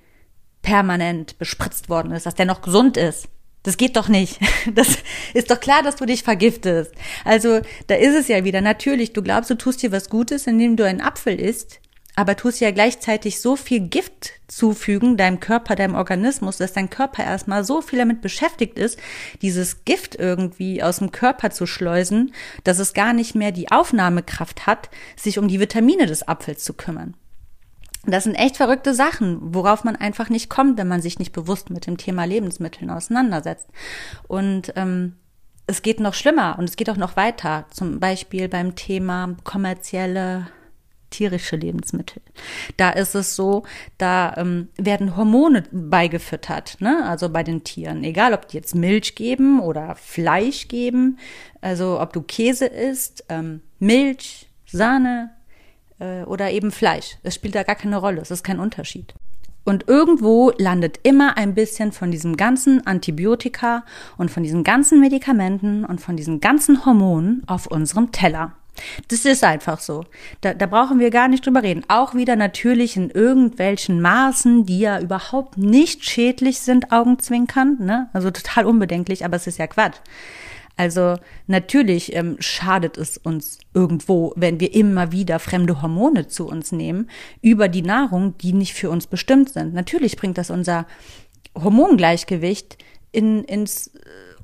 permanent bespritzt worden ist, dass der noch gesund ist. Das geht doch nicht. Das ist doch klar, dass du dich vergiftest. Also, da ist es ja wieder. Natürlich, du glaubst, du tust dir was Gutes, indem du einen Apfel isst, aber tust ja gleichzeitig so viel Gift zufügen deinem Körper, deinem Organismus, dass dein Körper erstmal so viel damit beschäftigt ist, dieses Gift irgendwie aus dem Körper zu schleusen, dass es gar nicht mehr die Aufnahmekraft hat, sich um die Vitamine des Apfels zu kümmern. Das sind echt verrückte Sachen, worauf man einfach nicht kommt, wenn man sich nicht bewusst mit dem Thema Lebensmitteln auseinandersetzt. Und ähm, es geht noch schlimmer und es geht auch noch weiter. Zum Beispiel beim Thema kommerzielle tierische Lebensmittel. Da ist es so, da ähm, werden Hormone beigefüttert, ne? also bei den Tieren. Egal, ob die jetzt Milch geben oder Fleisch geben, also ob du Käse isst, ähm, Milch, Sahne äh, oder eben Fleisch. Es spielt da gar keine Rolle, es ist kein Unterschied. Und irgendwo landet immer ein bisschen von diesem ganzen Antibiotika und von diesen ganzen Medikamenten und von diesen ganzen Hormonen auf unserem Teller. Das ist einfach so. Da, da brauchen wir gar nicht drüber reden. Auch wieder natürlich in irgendwelchen Maßen, die ja überhaupt nicht schädlich sind, Augenzwinkern. Ne? Also total unbedenklich, aber es ist ja Quatsch. Also natürlich ähm, schadet es uns irgendwo, wenn wir immer wieder fremde Hormone zu uns nehmen über die Nahrung, die nicht für uns bestimmt sind. Natürlich bringt das unser Hormongleichgewicht in, ins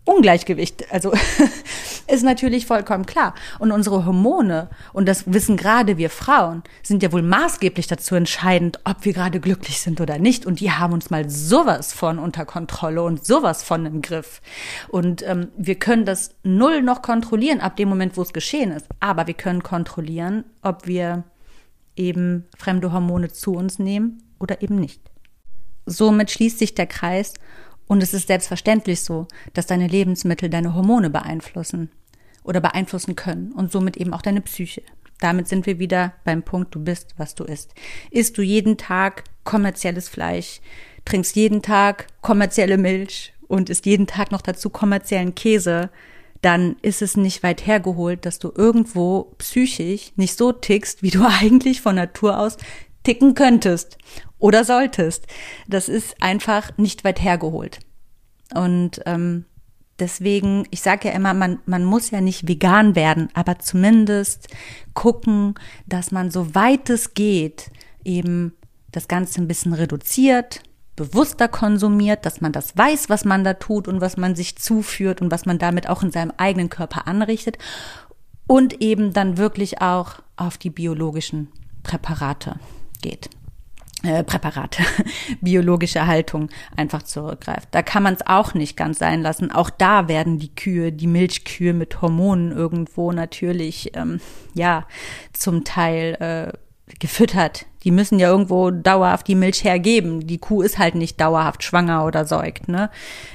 Ungleichgewicht. Also ist natürlich vollkommen klar. Und unsere Hormone, und das wissen gerade wir Frauen, sind ja wohl maßgeblich dazu entscheidend, ob wir gerade glücklich sind oder nicht. Und die haben uns mal sowas von unter Kontrolle und sowas von im Griff. Und ähm, wir können das null noch kontrollieren ab dem Moment, wo es geschehen ist. Aber wir können kontrollieren, ob wir eben fremde Hormone zu uns nehmen oder eben nicht. Somit schließt sich der Kreis und es ist selbstverständlich so, dass deine Lebensmittel deine Hormone beeinflussen oder beeinflussen können und somit eben auch deine Psyche. Damit sind wir wieder beim Punkt, du bist, was du isst. Isst du jeden Tag kommerzielles Fleisch, trinkst jeden Tag kommerzielle Milch und isst jeden Tag noch dazu kommerziellen Käse, dann ist es nicht weit hergeholt, dass du irgendwo psychisch nicht so tickst, wie du eigentlich von Natur aus ticken könntest oder solltest. Das ist einfach nicht weit hergeholt. Und ähm, deswegen, ich sage ja immer, man, man muss ja nicht vegan werden, aber zumindest gucken, dass man so weit es geht, eben das Ganze ein bisschen reduziert, bewusster konsumiert, dass man das weiß, was man da tut und was man sich zuführt und was man damit auch in seinem eigenen Körper anrichtet und eben dann wirklich auch auf die biologischen Präparate geht. Äh, Präparate, biologische Haltung einfach zurückgreift. Da kann man es auch nicht ganz sein lassen. Auch da werden die Kühe, die Milchkühe mit Hormonen irgendwo natürlich, ähm, ja, zum Teil äh, gefüttert. Die müssen ja irgendwo dauerhaft die Milch hergeben. Die Kuh ist halt nicht dauerhaft schwanger oder säugt. Ne?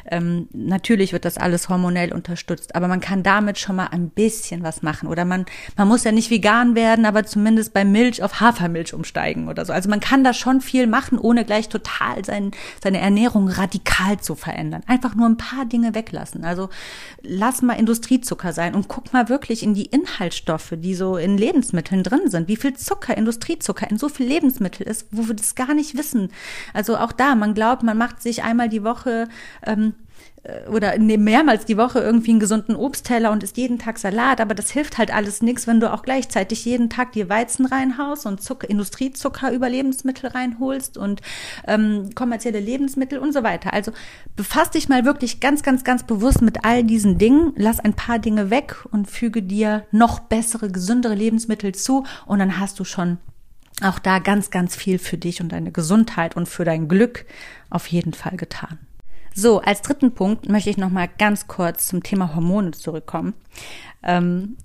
Ähm, natürlich wird das alles hormonell unterstützt, aber man kann damit schon mal ein bisschen was machen. Oder man, man muss ja nicht vegan werden, aber zumindest bei Milch auf Hafermilch umsteigen oder so. Also man kann da schon viel machen, ohne gleich total sein, seine Ernährung radikal zu verändern. Einfach nur ein paar Dinge weglassen. Also lass mal Industriezucker sein und guck mal wirklich in die Inhaltsstoffe, die so in Lebensmitteln drin sind. Wie viel Zucker, Industriezucker in so viel Lebensmittel ist, wo wir das gar nicht wissen. Also auch da, man glaubt, man macht sich einmal die Woche ähm, äh, oder mehrmals die Woche irgendwie einen gesunden Obstteller und isst jeden Tag Salat, aber das hilft halt alles nichts, wenn du auch gleichzeitig jeden Tag dir Weizen reinhaust und Zucker, Industriezucker über Lebensmittel reinholst und ähm, kommerzielle Lebensmittel und so weiter. Also befass dich mal wirklich ganz, ganz, ganz bewusst mit all diesen Dingen, lass ein paar Dinge weg und füge dir noch bessere, gesündere Lebensmittel zu und dann hast du schon auch da ganz, ganz viel für dich und deine Gesundheit und für dein Glück auf jeden Fall getan. So, als dritten Punkt möchte ich noch mal ganz kurz zum Thema Hormone zurückkommen. Ähm,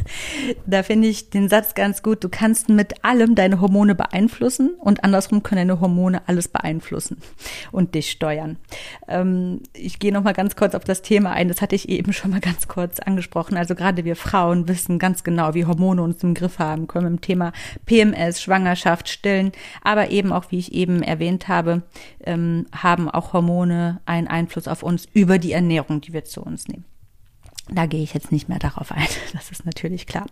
da finde ich den Satz ganz gut. Du kannst mit allem deine Hormone beeinflussen und andersrum können deine Hormone alles beeinflussen und dich steuern. Ähm, ich gehe noch mal ganz kurz auf das Thema ein. Das hatte ich eben schon mal ganz kurz angesprochen. Also gerade wir Frauen wissen ganz genau, wie Hormone uns im Griff haben können im Thema PMS, Schwangerschaft, Stillen, aber eben auch, wie ich eben erwähnt habe, ähm, haben auch Hormone einen Einfluss auf uns über die Ernährung, die wir zu uns nehmen. Da gehe ich jetzt nicht mehr darauf ein, das ist natürlich klar.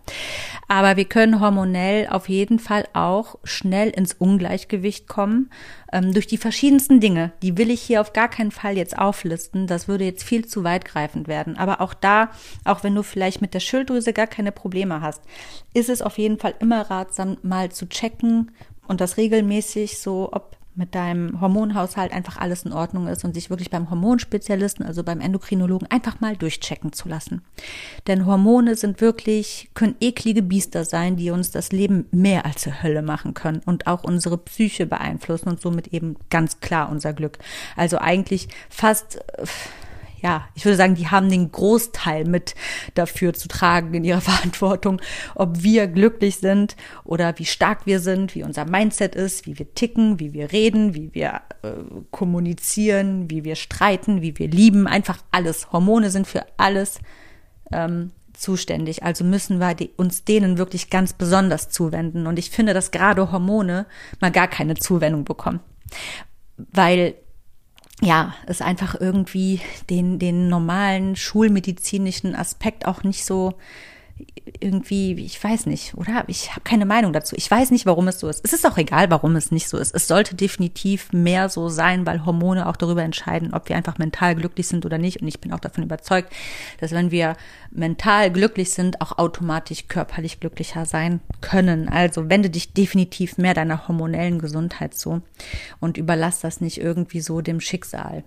Aber wir können hormonell auf jeden Fall auch schnell ins Ungleichgewicht kommen ähm, durch die verschiedensten Dinge. Die will ich hier auf gar keinen Fall jetzt auflisten. Das würde jetzt viel zu weitgreifend werden. Aber auch da, auch wenn du vielleicht mit der Schilddrüse gar keine Probleme hast, ist es auf jeden Fall immer ratsam, mal zu checken und das regelmäßig so, ob mit deinem Hormonhaushalt einfach alles in Ordnung ist und sich wirklich beim Hormonspezialisten, also beim Endokrinologen, einfach mal durchchecken zu lassen. Denn Hormone sind wirklich, können eklige Biester sein, die uns das Leben mehr als zur Hölle machen können und auch unsere Psyche beeinflussen und somit eben ganz klar unser Glück. Also eigentlich fast, äh, ja, ich würde sagen, die haben den Großteil mit dafür zu tragen in ihrer Verantwortung, ob wir glücklich sind oder wie stark wir sind, wie unser Mindset ist, wie wir ticken, wie wir reden, wie wir äh, kommunizieren, wie wir streiten, wie wir lieben, einfach alles. Hormone sind für alles ähm, zuständig. Also müssen wir die, uns denen wirklich ganz besonders zuwenden. Und ich finde, dass gerade Hormone mal gar keine Zuwendung bekommen. Weil ja, es einfach irgendwie den, den normalen schulmedizinischen Aspekt auch nicht so irgendwie, ich weiß nicht, oder? Ich habe keine Meinung dazu. Ich weiß nicht, warum es so ist. Es ist auch egal, warum es nicht so ist. Es sollte definitiv mehr so sein, weil Hormone auch darüber entscheiden, ob wir einfach mental glücklich sind oder nicht. Und ich bin auch davon überzeugt, dass wenn wir mental glücklich sind, auch automatisch körperlich glücklicher sein können. Also wende dich definitiv mehr deiner hormonellen Gesundheit zu und überlass das nicht irgendwie so dem Schicksal.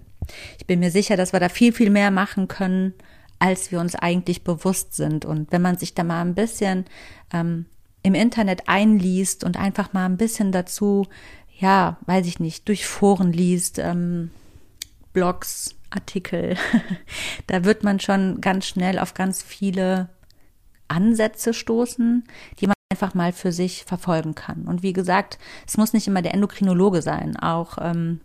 Ich bin mir sicher, dass wir da viel, viel mehr machen können, als wir uns eigentlich bewusst sind. Und wenn man sich da mal ein bisschen ähm, im Internet einliest und einfach mal ein bisschen dazu, ja, weiß ich nicht, durch Foren liest, ähm, Blogs, Artikel, da wird man schon ganz schnell auf ganz viele Ansätze stoßen, die man einfach mal für sich verfolgen kann. Und wie gesagt, es muss nicht immer der Endokrinologe sein, auch ähm,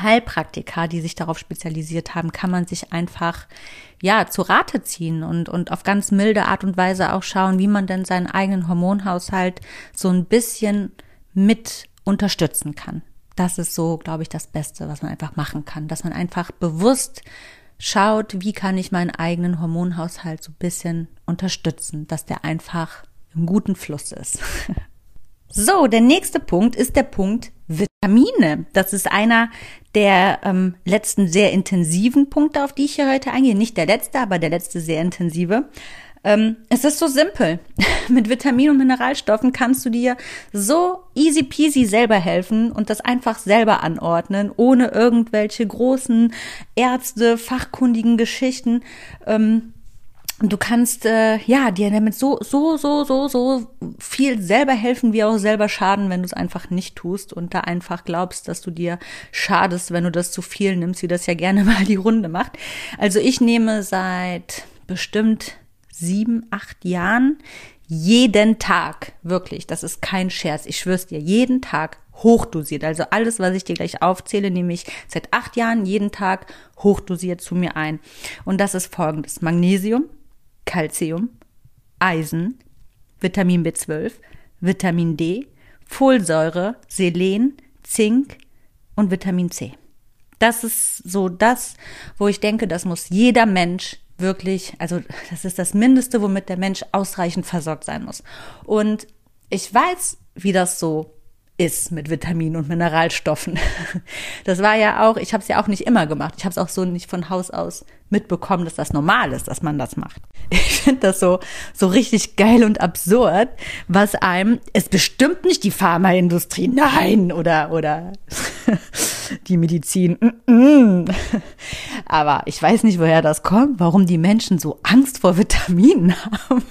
Heilpraktiker, die sich darauf spezialisiert haben, kann man sich einfach ja zu Rate ziehen und und auf ganz milde Art und Weise auch schauen, wie man denn seinen eigenen Hormonhaushalt so ein bisschen mit unterstützen kann. Das ist so, glaube ich, das Beste, was man einfach machen kann, dass man einfach bewusst schaut, wie kann ich meinen eigenen Hormonhaushalt so ein bisschen unterstützen, dass der einfach im guten Fluss ist. So, der nächste Punkt ist der Punkt Vitamine. Das ist einer der ähm, letzten sehr intensiven Punkte, auf die ich hier heute eingehe. Nicht der letzte, aber der letzte sehr intensive. Ähm, es ist so simpel. Mit Vitamin- und Mineralstoffen kannst du dir so easy peasy selber helfen und das einfach selber anordnen, ohne irgendwelche großen Ärzte, fachkundigen Geschichten. Ähm, und du kannst äh, ja dir damit so so so so so viel selber helfen wie auch selber schaden, wenn du es einfach nicht tust und da einfach glaubst, dass du dir schadest, wenn du das zu viel nimmst, wie das ja gerne mal die Runde macht. Also ich nehme seit bestimmt sieben, acht Jahren jeden Tag, wirklich, das ist kein Scherz, ich schwör's dir, jeden Tag hochdosiert. Also alles, was ich dir gleich aufzähle, nehme ich seit acht Jahren jeden Tag hochdosiert zu mir ein. Und das ist folgendes. Magnesium, Calcium, Eisen, Vitamin B12, Vitamin D, Folsäure, Selen, Zink und Vitamin C. Das ist so das, wo ich denke, das muss jeder Mensch wirklich, also das ist das Mindeste, womit der Mensch ausreichend versorgt sein muss. Und ich weiß, wie das so ist mit Vitaminen und Mineralstoffen. Das war ja auch, ich habe es ja auch nicht immer gemacht. Ich habe es auch so nicht von Haus aus mitbekommen, dass das normal ist, dass man das macht. Ich finde das so so richtig geil und absurd, was einem ist bestimmt nicht die Pharmaindustrie, nein oder oder die Medizin. Aber ich weiß nicht, woher das kommt, warum die Menschen so Angst vor Vitaminen haben.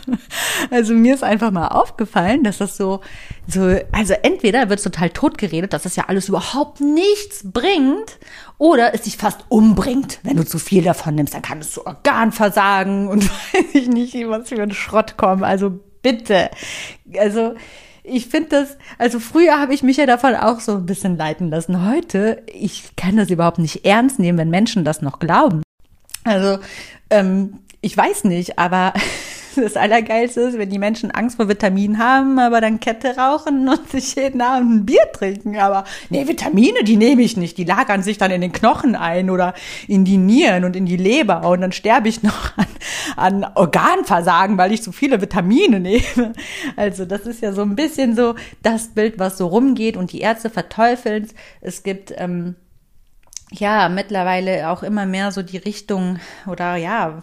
Also mir ist einfach mal aufgefallen, dass das so, so, also entweder wird total totgeredet, dass das ja alles überhaupt nichts bringt, oder es dich fast umbringt, wenn du zu viel davon nimmst. Dann kann es zu Organversagen und weiß ich nicht, was für ein Schrott kommen. Also bitte. Also, ich finde das, also früher habe ich mich ja davon auch so ein bisschen leiten lassen. Heute, ich kann das überhaupt nicht ernst nehmen, wenn Menschen das noch glauben. Also, ähm, ich weiß nicht, aber das Allergeilste ist, wenn die Menschen Angst vor Vitaminen haben, aber dann Kette rauchen und sich jeden Abend ein Bier trinken. Aber nee, Vitamine, die nehme ich nicht. Die lagern sich dann in den Knochen ein oder in die Nieren und in die Leber. Und dann sterbe ich noch an, an Organversagen, weil ich so viele Vitamine nehme. Also das ist ja so ein bisschen so das Bild, was so rumgeht und die Ärzte verteufeln es. Es gibt ähm, ja mittlerweile auch immer mehr so die Richtung oder ja,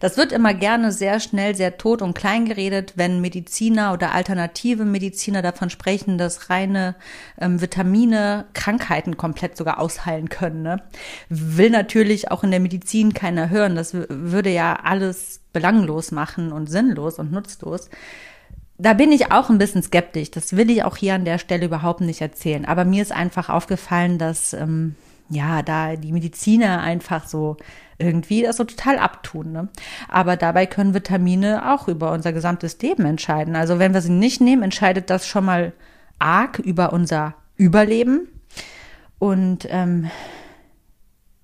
das wird immer gerne sehr schnell sehr tot und klein geredet, wenn Mediziner oder alternative Mediziner davon sprechen, dass reine ähm, Vitamine Krankheiten komplett sogar ausheilen können. Ne? Will natürlich auch in der Medizin keiner hören. Das würde ja alles belanglos machen und sinnlos und nutzlos. Da bin ich auch ein bisschen skeptisch. Das will ich auch hier an der Stelle überhaupt nicht erzählen. Aber mir ist einfach aufgefallen, dass ähm, ja, da die Mediziner einfach so irgendwie das so total abtun. Ne? Aber dabei können Vitamine auch über unser gesamtes Leben entscheiden. Also wenn wir sie nicht nehmen, entscheidet das schon mal arg über unser Überleben. Und ähm,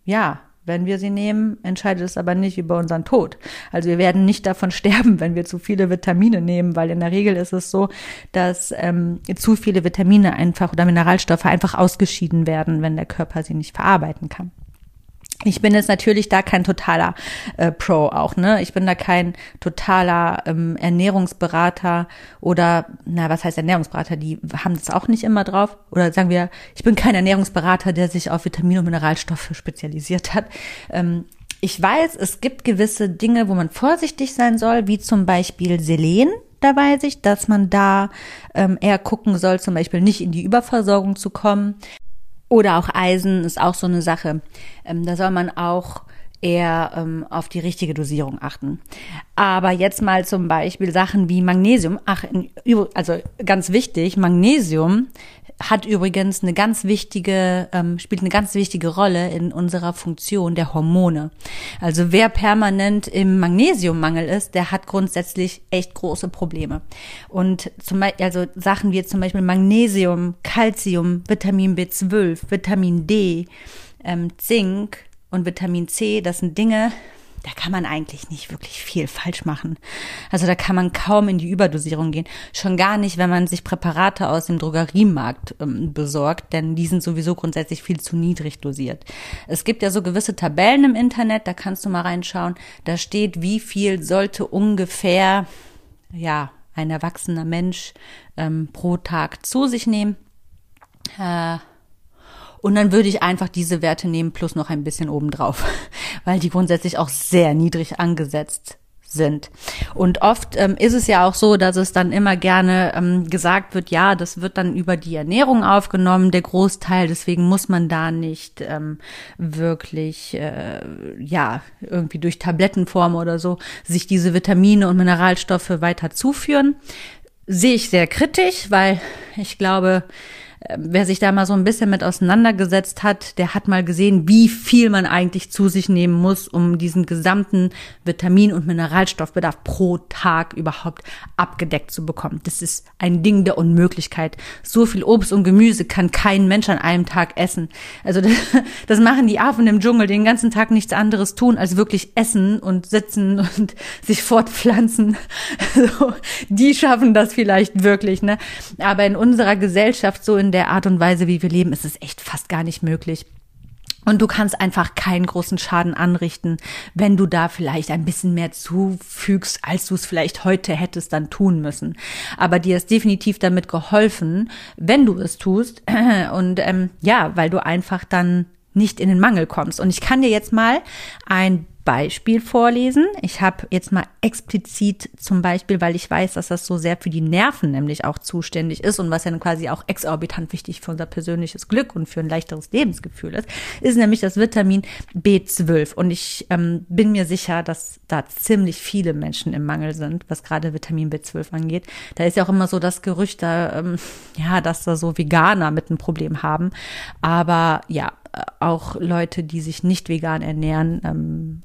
ja, wenn wir sie nehmen, entscheidet es aber nicht über unseren Tod. Also wir werden nicht davon sterben, wenn wir zu viele Vitamine nehmen, weil in der Regel ist es so, dass ähm, zu viele Vitamine einfach oder Mineralstoffe einfach ausgeschieden werden, wenn der Körper sie nicht verarbeiten kann. Ich bin jetzt natürlich da kein totaler äh, Pro auch, ne? Ich bin da kein totaler ähm, Ernährungsberater oder, na, was heißt Ernährungsberater? Die haben das auch nicht immer drauf. Oder sagen wir, ich bin kein Ernährungsberater, der sich auf Vitamine und Mineralstoffe spezialisiert hat. Ähm, ich weiß, es gibt gewisse Dinge, wo man vorsichtig sein soll, wie zum Beispiel Selen. Da weiß ich, dass man da ähm, eher gucken soll, zum Beispiel nicht in die Überversorgung zu kommen. Oder auch Eisen ist auch so eine Sache. Ähm, da soll man auch eher ähm, auf die richtige Dosierung achten. Aber jetzt mal zum Beispiel Sachen wie Magnesium. Ach, also ganz wichtig, Magnesium hat übrigens eine ganz wichtige, ähm, spielt eine ganz wichtige Rolle in unserer Funktion der Hormone. Also wer permanent im Magnesiummangel ist, der hat grundsätzlich echt große Probleme. Und zum Beispiel, also Sachen wie zum Beispiel Magnesium, Calcium, Vitamin B12, Vitamin D, ähm, Zink, und Vitamin C, das sind Dinge, da kann man eigentlich nicht wirklich viel falsch machen. Also da kann man kaum in die Überdosierung gehen. Schon gar nicht, wenn man sich Präparate aus dem Drogeriemarkt ähm, besorgt, denn die sind sowieso grundsätzlich viel zu niedrig dosiert. Es gibt ja so gewisse Tabellen im Internet, da kannst du mal reinschauen. Da steht, wie viel sollte ungefähr, ja, ein erwachsener Mensch ähm, pro Tag zu sich nehmen. Äh, und dann würde ich einfach diese Werte nehmen plus noch ein bisschen obendrauf, weil die grundsätzlich auch sehr niedrig angesetzt sind. Und oft ähm, ist es ja auch so, dass es dann immer gerne ähm, gesagt wird, ja, das wird dann über die Ernährung aufgenommen, der Großteil, deswegen muss man da nicht ähm, wirklich, äh, ja, irgendwie durch Tablettenform oder so sich diese Vitamine und Mineralstoffe weiter zuführen. Sehe ich sehr kritisch, weil ich glaube, wer sich da mal so ein bisschen mit auseinandergesetzt hat, der hat mal gesehen, wie viel man eigentlich zu sich nehmen muss, um diesen gesamten Vitamin- und Mineralstoffbedarf pro Tag überhaupt abgedeckt zu bekommen. Das ist ein Ding der Unmöglichkeit. So viel Obst und Gemüse kann kein Mensch an einem Tag essen. Also das, das machen die Affen im Dschungel den ganzen Tag nichts anderes tun, als wirklich essen und sitzen und sich fortpflanzen. Also, die schaffen das vielleicht wirklich, ne? Aber in unserer Gesellschaft so in der Art und Weise, wie wir leben, ist es echt fast gar nicht möglich. Und du kannst einfach keinen großen Schaden anrichten, wenn du da vielleicht ein bisschen mehr zufügst, als du es vielleicht heute hättest dann tun müssen. Aber dir ist definitiv damit geholfen, wenn du es tust. Und ähm, ja, weil du einfach dann nicht in den Mangel kommst. Und ich kann dir jetzt mal ein Beispiel vorlesen. Ich habe jetzt mal explizit zum Beispiel, weil ich weiß, dass das so sehr für die Nerven nämlich auch zuständig ist und was ja quasi auch exorbitant wichtig für unser persönliches Glück und für ein leichteres Lebensgefühl ist, ist nämlich das Vitamin B12. Und ich ähm, bin mir sicher, dass da ziemlich viele Menschen im Mangel sind, was gerade Vitamin B12 angeht. Da ist ja auch immer so das Gerücht, da, ähm, ja, dass da so Veganer mit einem Problem haben. Aber ja, äh, auch Leute, die sich nicht vegan ernähren, ähm,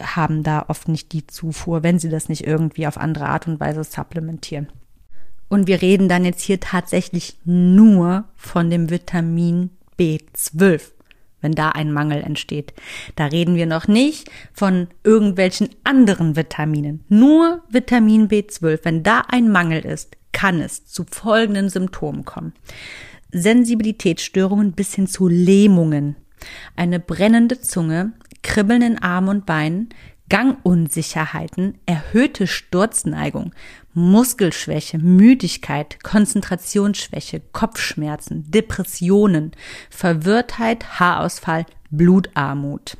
haben da oft nicht die Zufuhr, wenn sie das nicht irgendwie auf andere Art und Weise supplementieren. Und wir reden dann jetzt hier tatsächlich nur von dem Vitamin B12, wenn da ein Mangel entsteht. Da reden wir noch nicht von irgendwelchen anderen Vitaminen. Nur Vitamin B12. Wenn da ein Mangel ist, kann es zu folgenden Symptomen kommen. Sensibilitätsstörungen bis hin zu Lähmungen, eine brennende Zunge, Kribbeln in Armen und Beinen, Gangunsicherheiten, erhöhte Sturzneigung, Muskelschwäche, Müdigkeit, Konzentrationsschwäche, Kopfschmerzen, Depressionen, Verwirrtheit, Haarausfall, Blutarmut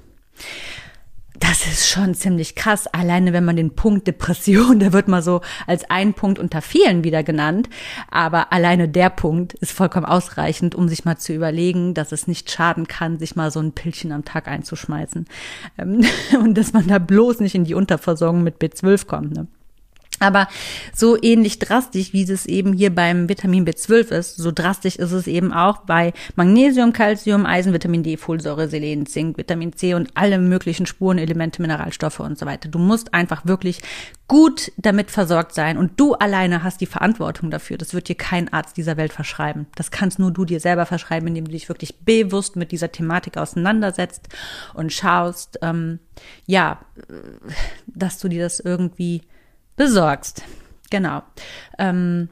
das ist schon ziemlich krass. Alleine wenn man den Punkt Depression, der wird mal so als ein Punkt unter vielen wieder genannt. Aber alleine der Punkt ist vollkommen ausreichend, um sich mal zu überlegen, dass es nicht schaden kann, sich mal so ein Pillchen am Tag einzuschmeißen. Ähm, und dass man da bloß nicht in die Unterversorgung mit B12 kommt. Ne? Aber so ähnlich drastisch, wie es eben hier beim Vitamin B12 ist, so drastisch ist es eben auch bei Magnesium, Calcium, Eisen, Vitamin D, Folsäure, Selen, Zink, Vitamin C und alle möglichen Spurenelemente, Mineralstoffe und so weiter. Du musst einfach wirklich gut damit versorgt sein und du alleine hast die Verantwortung dafür. Das wird dir kein Arzt dieser Welt verschreiben. Das kannst nur du dir selber verschreiben, indem du dich wirklich bewusst mit dieser Thematik auseinandersetzt und schaust, ähm, ja, dass du dir das irgendwie besorgst. Genau. Ähm,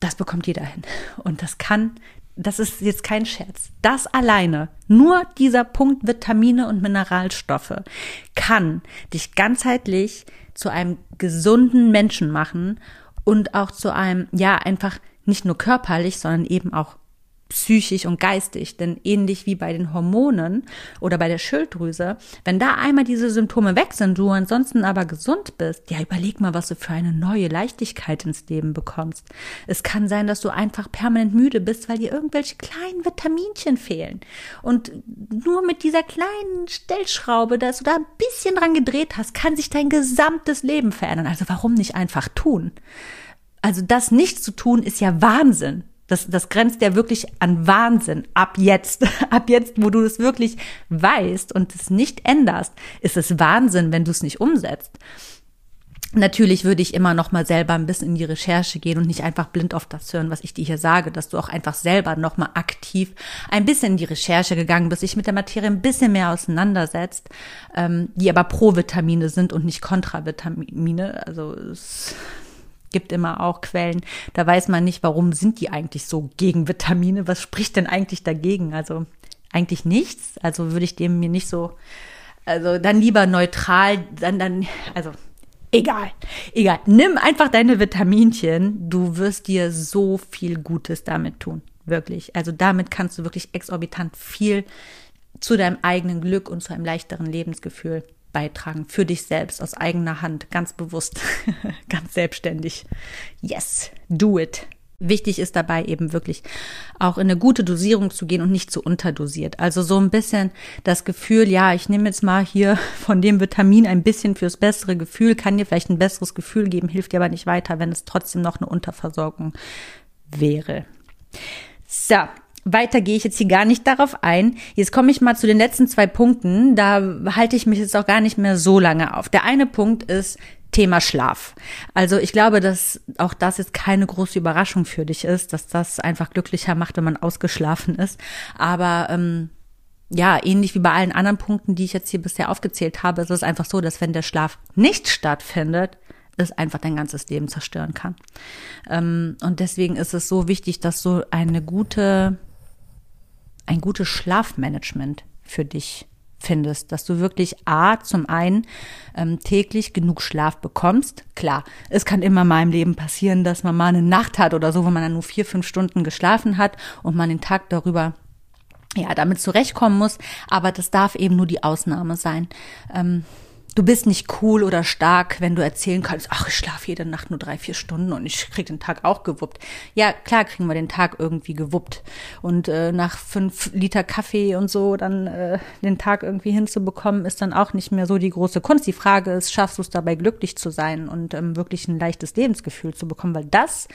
das bekommt jeder hin. Und das kann, das ist jetzt kein Scherz. Das alleine, nur dieser Punkt Vitamine und Mineralstoffe kann dich ganzheitlich zu einem gesunden Menschen machen und auch zu einem, ja, einfach nicht nur körperlich, sondern eben auch psychisch und geistig. Denn ähnlich wie bei den Hormonen oder bei der Schilddrüse, wenn da einmal diese Symptome weg sind, du ansonsten aber gesund bist, ja, überleg mal, was du für eine neue Leichtigkeit ins Leben bekommst. Es kann sein, dass du einfach permanent müde bist, weil dir irgendwelche kleinen Vitaminchen fehlen. Und nur mit dieser kleinen Stellschraube, dass du da ein bisschen dran gedreht hast, kann sich dein gesamtes Leben verändern. Also warum nicht einfach tun? Also das nicht zu tun ist ja Wahnsinn. Das, das grenzt ja wirklich an Wahnsinn. Ab jetzt, ab jetzt, wo du es wirklich weißt und es nicht änderst, ist es Wahnsinn, wenn du es nicht umsetzt. Natürlich würde ich immer noch mal selber ein bisschen in die Recherche gehen und nicht einfach blind auf das hören, was ich dir hier sage, dass du auch einfach selber noch mal aktiv ein bisschen in die Recherche gegangen bist, sich mit der Materie ein bisschen mehr auseinandersetzt, ähm, die aber Pro-Vitamine sind und nicht Kontravitamine. Also es gibt immer auch Quellen, da weiß man nicht, warum sind die eigentlich so gegen Vitamine? Was spricht denn eigentlich dagegen? Also eigentlich nichts. Also würde ich dem mir nicht so, also dann lieber neutral, dann, dann, also egal, egal. Nimm einfach deine Vitaminchen. Du wirst dir so viel Gutes damit tun. Wirklich. Also damit kannst du wirklich exorbitant viel zu deinem eigenen Glück und zu einem leichteren Lebensgefühl beitragen für dich selbst aus eigener Hand, ganz bewusst, ganz selbstständig. Yes, do it. Wichtig ist dabei eben wirklich auch in eine gute Dosierung zu gehen und nicht zu unterdosiert. Also so ein bisschen das Gefühl, ja, ich nehme jetzt mal hier von dem Vitamin ein bisschen fürs bessere Gefühl, kann dir vielleicht ein besseres Gefühl geben, hilft dir aber nicht weiter, wenn es trotzdem noch eine Unterversorgung wäre. So, weiter gehe ich jetzt hier gar nicht darauf ein. Jetzt komme ich mal zu den letzten zwei Punkten. Da halte ich mich jetzt auch gar nicht mehr so lange auf. Der eine Punkt ist Thema Schlaf. Also ich glaube, dass auch das jetzt keine große Überraschung für dich ist, dass das einfach glücklicher macht, wenn man ausgeschlafen ist. Aber ähm, ja, ähnlich wie bei allen anderen Punkten, die ich jetzt hier bisher aufgezählt habe, ist es einfach so, dass wenn der Schlaf nicht stattfindet, es einfach dein ganzes Leben zerstören kann. Ähm, und deswegen ist es so wichtig, dass du eine gute ein gutes Schlafmanagement für dich findest, dass du wirklich A, zum einen ähm, täglich genug Schlaf bekommst. Klar, es kann immer mal im Leben passieren, dass man mal eine Nacht hat oder so, wo man dann nur vier, fünf Stunden geschlafen hat und man den Tag darüber ja, damit zurechtkommen muss, aber das darf eben nur die Ausnahme sein. Ähm, du bist nicht cool oder stark, wenn du erzählen kannst, ach, ich schlafe jede Nacht nur drei, vier Stunden und ich krieg den Tag auch gewuppt. Ja, klar kriegen wir den Tag irgendwie gewuppt. Und äh, nach fünf Liter Kaffee und so dann äh, den Tag irgendwie hinzubekommen, ist dann auch nicht mehr so die große Kunst. Die Frage ist, schaffst du es dabei glücklich zu sein und ähm, wirklich ein leichtes Lebensgefühl zu bekommen, weil das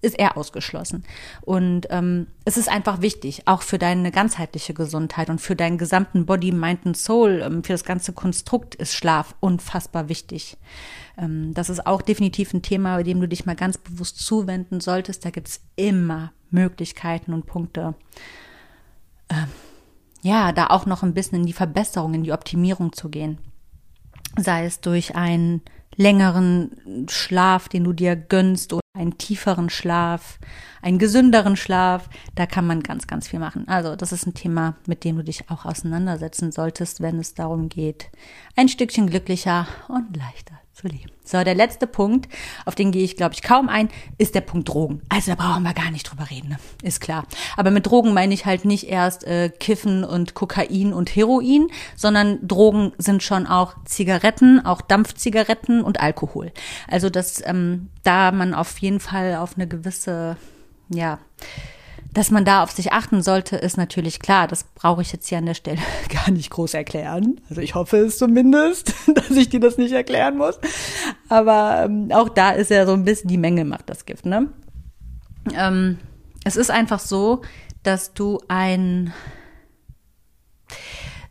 ist er ausgeschlossen. Und ähm, es ist einfach wichtig, auch für deine ganzheitliche Gesundheit und für deinen gesamten Body, Mind und Soul, ähm, für das ganze Konstrukt ist Schlaf unfassbar wichtig. Ähm, das ist auch definitiv ein Thema, bei dem du dich mal ganz bewusst zuwenden solltest. Da gibt's immer Möglichkeiten und Punkte. Ähm, ja, da auch noch ein bisschen in die Verbesserung, in die Optimierung zu gehen. Sei es durch einen längeren Schlaf, den du dir gönnst oder einen tieferen Schlaf, einen gesünderen Schlaf. Da kann man ganz, ganz viel machen. Also das ist ein Thema, mit dem du dich auch auseinandersetzen solltest, wenn es darum geht, ein Stückchen glücklicher und leichter zu leben. So, der letzte Punkt, auf den gehe ich, glaube ich, kaum ein, ist der Punkt Drogen. Also da brauchen wir gar nicht drüber reden, ne? ist klar. Aber mit Drogen meine ich halt nicht erst äh, Kiffen und Kokain und Heroin, sondern Drogen sind schon auch Zigaretten, auch Dampfzigaretten und Alkohol. Also dass ähm, da man auf jeden Fall auf eine gewisse, ja, dass man da auf sich achten sollte, ist natürlich klar. Das brauche ich jetzt hier an der Stelle gar nicht groß erklären. Also ich hoffe es zumindest, dass ich dir das nicht erklären muss. Aber ähm, auch da ist ja so ein bisschen die Menge macht das Gift. Ne? Ähm, es ist einfach so, dass du ein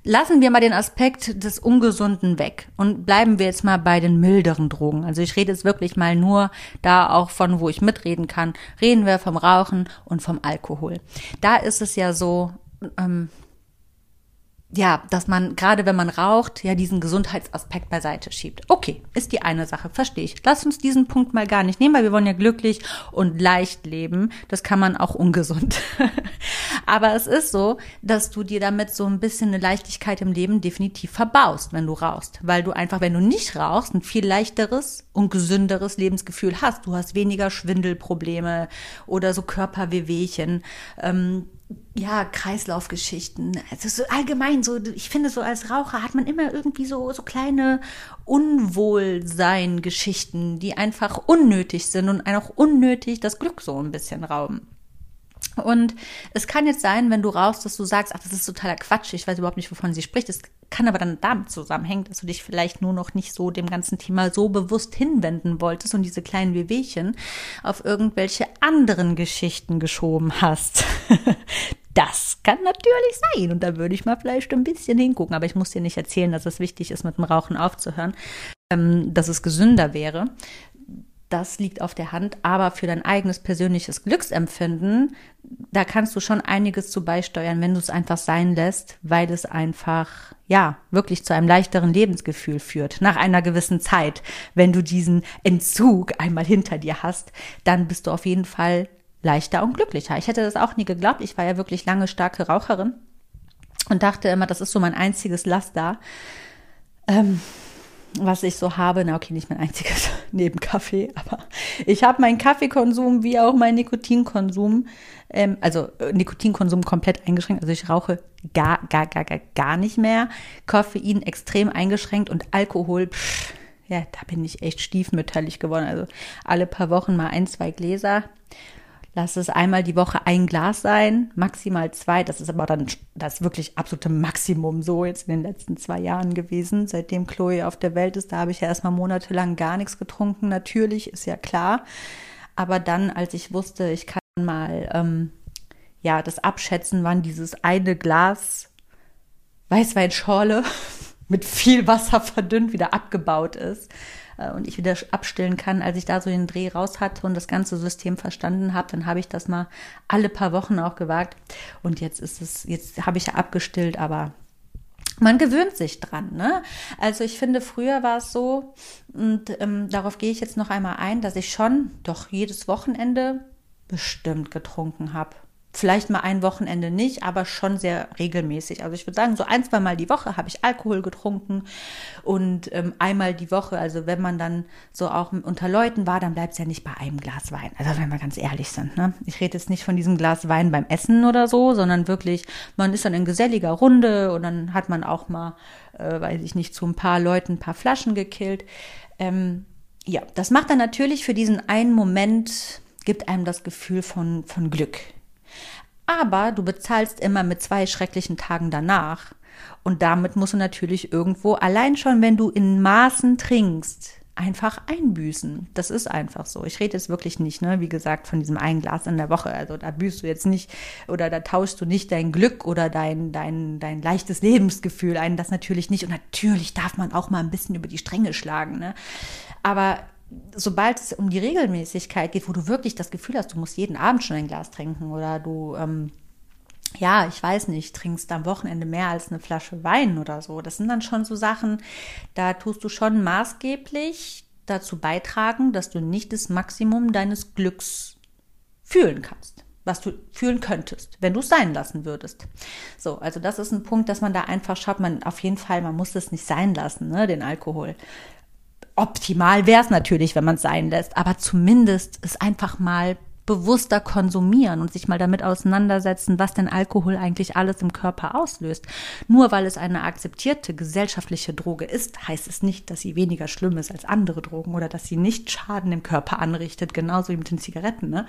Lassen wir mal den Aspekt des Ungesunden weg und bleiben wir jetzt mal bei den milderen Drogen. Also ich rede jetzt wirklich mal nur da auch von, wo ich mitreden kann. Reden wir vom Rauchen und vom Alkohol. Da ist es ja so, ähm, ja, dass man gerade wenn man raucht, ja diesen Gesundheitsaspekt beiseite schiebt. Okay, ist die eine Sache, verstehe ich. Lass uns diesen Punkt mal gar nicht nehmen, weil wir wollen ja glücklich und leicht leben. Das kann man auch ungesund. Aber es ist so, dass du dir damit so ein bisschen eine Leichtigkeit im Leben definitiv verbaust, wenn du rauchst, weil du einfach, wenn du nicht rauchst, ein viel leichteres und gesünderes Lebensgefühl hast. Du hast weniger Schwindelprobleme oder so Körperwehwehchen. Ähm, ja, Kreislaufgeschichten. Also so allgemein, so, ich finde, so als Raucher hat man immer irgendwie so, so kleine Unwohlsein-Geschichten, die einfach unnötig sind und auch unnötig das Glück so ein bisschen rauben. Und es kann jetzt sein, wenn du rauchst, dass du sagst, ach, das ist totaler Quatsch, ich weiß überhaupt nicht, wovon sie spricht. Es kann aber dann damit zusammenhängen, dass du dich vielleicht nur noch nicht so dem ganzen Thema so bewusst hinwenden wolltest und diese kleinen Wehwehchen auf irgendwelche anderen Geschichten geschoben hast. Das kann natürlich sein. Und da würde ich mal vielleicht ein bisschen hingucken. Aber ich muss dir nicht erzählen, dass es wichtig ist, mit dem Rauchen aufzuhören, ähm, dass es gesünder wäre das liegt auf der Hand, aber für dein eigenes persönliches Glücksempfinden, da kannst du schon einiges zu beisteuern, wenn du es einfach sein lässt, weil es einfach, ja, wirklich zu einem leichteren Lebensgefühl führt. Nach einer gewissen Zeit, wenn du diesen Entzug einmal hinter dir hast, dann bist du auf jeden Fall leichter und glücklicher. Ich hätte das auch nie geglaubt. Ich war ja wirklich lange starke Raucherin und dachte immer, das ist so mein einziges Laster. Ähm, was ich so habe, na okay, nicht mein einziges neben Kaffee, aber ich habe meinen Kaffeekonsum wie auch meinen Nikotinkonsum, ähm, also äh, Nikotinkonsum komplett eingeschränkt. Also ich rauche gar, gar, gar, gar, gar nicht mehr. Koffein extrem eingeschränkt und Alkohol, pff, ja, da bin ich echt stiefmütterlich geworden. Also alle paar Wochen mal ein, zwei Gläser. Lass es einmal die Woche ein Glas sein, maximal zwei. Das ist aber dann das wirklich absolute Maximum so jetzt in den letzten zwei Jahren gewesen. Seitdem Chloe auf der Welt ist, da habe ich ja erstmal monatelang gar nichts getrunken. Natürlich, ist ja klar. Aber dann, als ich wusste, ich kann mal ähm, ja das abschätzen, wann dieses eine Glas Weißweinschorle mit viel Wasser verdünnt wieder abgebaut ist, und ich wieder abstillen kann, als ich da so den Dreh raus hatte und das ganze System verstanden habe, dann habe ich das mal alle paar Wochen auch gewagt. Und jetzt ist es, jetzt habe ich ja abgestillt, aber man gewöhnt sich dran. Ne? Also ich finde, früher war es so, und ähm, darauf gehe ich jetzt noch einmal ein, dass ich schon doch jedes Wochenende bestimmt getrunken habe vielleicht mal ein Wochenende nicht, aber schon sehr regelmäßig. Also ich würde sagen, so ein, zwei Mal die Woche habe ich Alkohol getrunken und ähm, einmal die Woche, also wenn man dann so auch unter Leuten war, dann bleibt es ja nicht bei einem Glas Wein. Also wenn wir ganz ehrlich sind, ne? Ich rede jetzt nicht von diesem Glas Wein beim Essen oder so, sondern wirklich, man ist dann in geselliger Runde und dann hat man auch mal, äh, weiß ich nicht, zu ein paar Leuten ein paar Flaschen gekillt. Ähm, ja, das macht dann natürlich für diesen einen Moment, gibt einem das Gefühl von, von Glück aber du bezahlst immer mit zwei schrecklichen Tagen danach. Und damit musst du natürlich irgendwo, allein schon, wenn du in Maßen trinkst, einfach einbüßen. Das ist einfach so. Ich rede jetzt wirklich nicht, ne, wie gesagt, von diesem einen Glas in der Woche. Also da büßt du jetzt nicht oder da tauschst du nicht dein Glück oder dein, dein, dein leichtes Lebensgefühl ein. Das natürlich nicht. Und natürlich darf man auch mal ein bisschen über die Stränge schlagen, ne. Aber sobald es um die Regelmäßigkeit geht, wo du wirklich das Gefühl hast, du musst jeden Abend schon ein Glas trinken oder du, ähm, ja, ich weiß nicht, trinkst am Wochenende mehr als eine Flasche Wein oder so. Das sind dann schon so Sachen, da tust du schon maßgeblich dazu beitragen, dass du nicht das Maximum deines Glücks fühlen kannst was du fühlen könntest, wenn du es sein lassen würdest. So, also das ist ein Punkt, dass man da einfach schaut, man auf jeden Fall, man muss es nicht sein lassen, ne, den Alkohol. Optimal wäre es natürlich, wenn man es sein lässt, aber zumindest es einfach mal bewusster konsumieren und sich mal damit auseinandersetzen, was denn Alkohol eigentlich alles im Körper auslöst. Nur weil es eine akzeptierte gesellschaftliche Droge ist, heißt es nicht, dass sie weniger schlimm ist als andere Drogen oder dass sie nicht Schaden im Körper anrichtet, genauso wie mit den Zigaretten. Ne?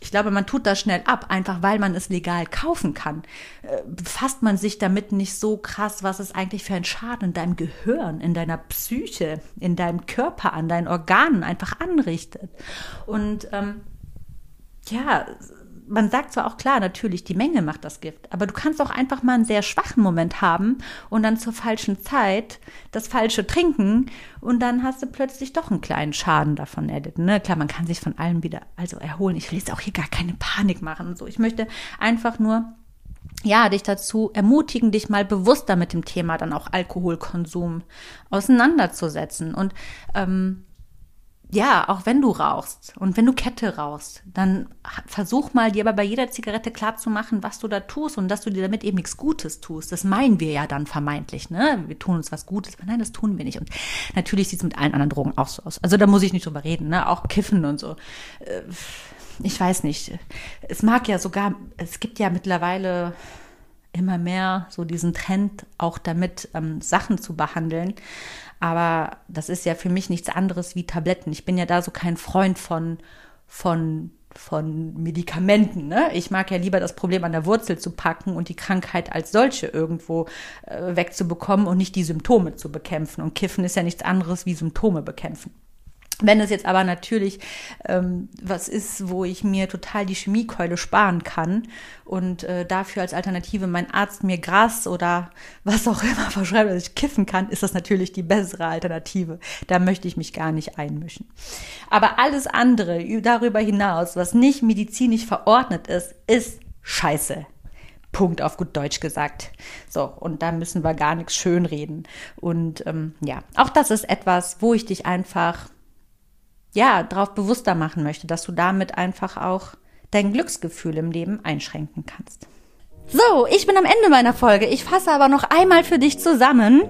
Ich glaube, man tut das schnell ab, einfach weil man es legal kaufen kann. Äh, befasst man sich damit nicht so krass, was es eigentlich für ein Schaden in deinem Gehirn, in deiner Psyche, in deinem Körper, an deinen Organen einfach anrichtet. Und ähm, ja, man sagt zwar auch klar, natürlich, die Menge macht das Gift, aber du kannst auch einfach mal einen sehr schwachen Moment haben und dann zur falschen Zeit das falsche trinken und dann hast du plötzlich doch einen kleinen Schaden davon erlitten. Ne? Klar, man kann sich von allem wieder also erholen. Ich will jetzt auch hier gar keine Panik machen und so. Ich möchte einfach nur ja, dich dazu ermutigen, dich mal bewusster mit dem Thema dann auch Alkoholkonsum auseinanderzusetzen. Und ähm, ja, auch wenn du rauchst und wenn du Kette rauchst, dann versuch mal dir aber bei jeder Zigarette klar zu machen, was du da tust und dass du dir damit eben nichts Gutes tust. Das meinen wir ja dann vermeintlich, ne? Wir tun uns was Gutes, aber nein, das tun wir nicht. Und natürlich sieht es mit allen anderen Drogen auch so aus. Also da muss ich nicht drüber reden, ne? Auch Kiffen und so. Äh, ich weiß nicht. Es mag ja sogar, es gibt ja mittlerweile immer mehr so diesen Trend, auch damit ähm, Sachen zu behandeln. Aber das ist ja für mich nichts anderes wie Tabletten. Ich bin ja da so kein Freund von, von, von Medikamenten. Ne? Ich mag ja lieber das Problem an der Wurzel zu packen und die Krankheit als solche irgendwo äh, wegzubekommen und nicht die Symptome zu bekämpfen. Und Kiffen ist ja nichts anderes wie Symptome bekämpfen. Wenn es jetzt aber natürlich ähm, was ist, wo ich mir total die Chemiekeule sparen kann und äh, dafür als Alternative mein Arzt mir Gras oder was auch immer verschreibt, dass ich kiffen kann, ist das natürlich die bessere Alternative. Da möchte ich mich gar nicht einmischen. Aber alles andere darüber hinaus, was nicht medizinisch verordnet ist, ist Scheiße. Punkt auf gut Deutsch gesagt. So, und da müssen wir gar nichts schönreden. Und ähm, ja, auch das ist etwas, wo ich dich einfach ja, darauf bewusster machen möchte, dass du damit einfach auch dein Glücksgefühl im Leben einschränken kannst. So, ich bin am Ende meiner Folge. Ich fasse aber noch einmal für dich zusammen.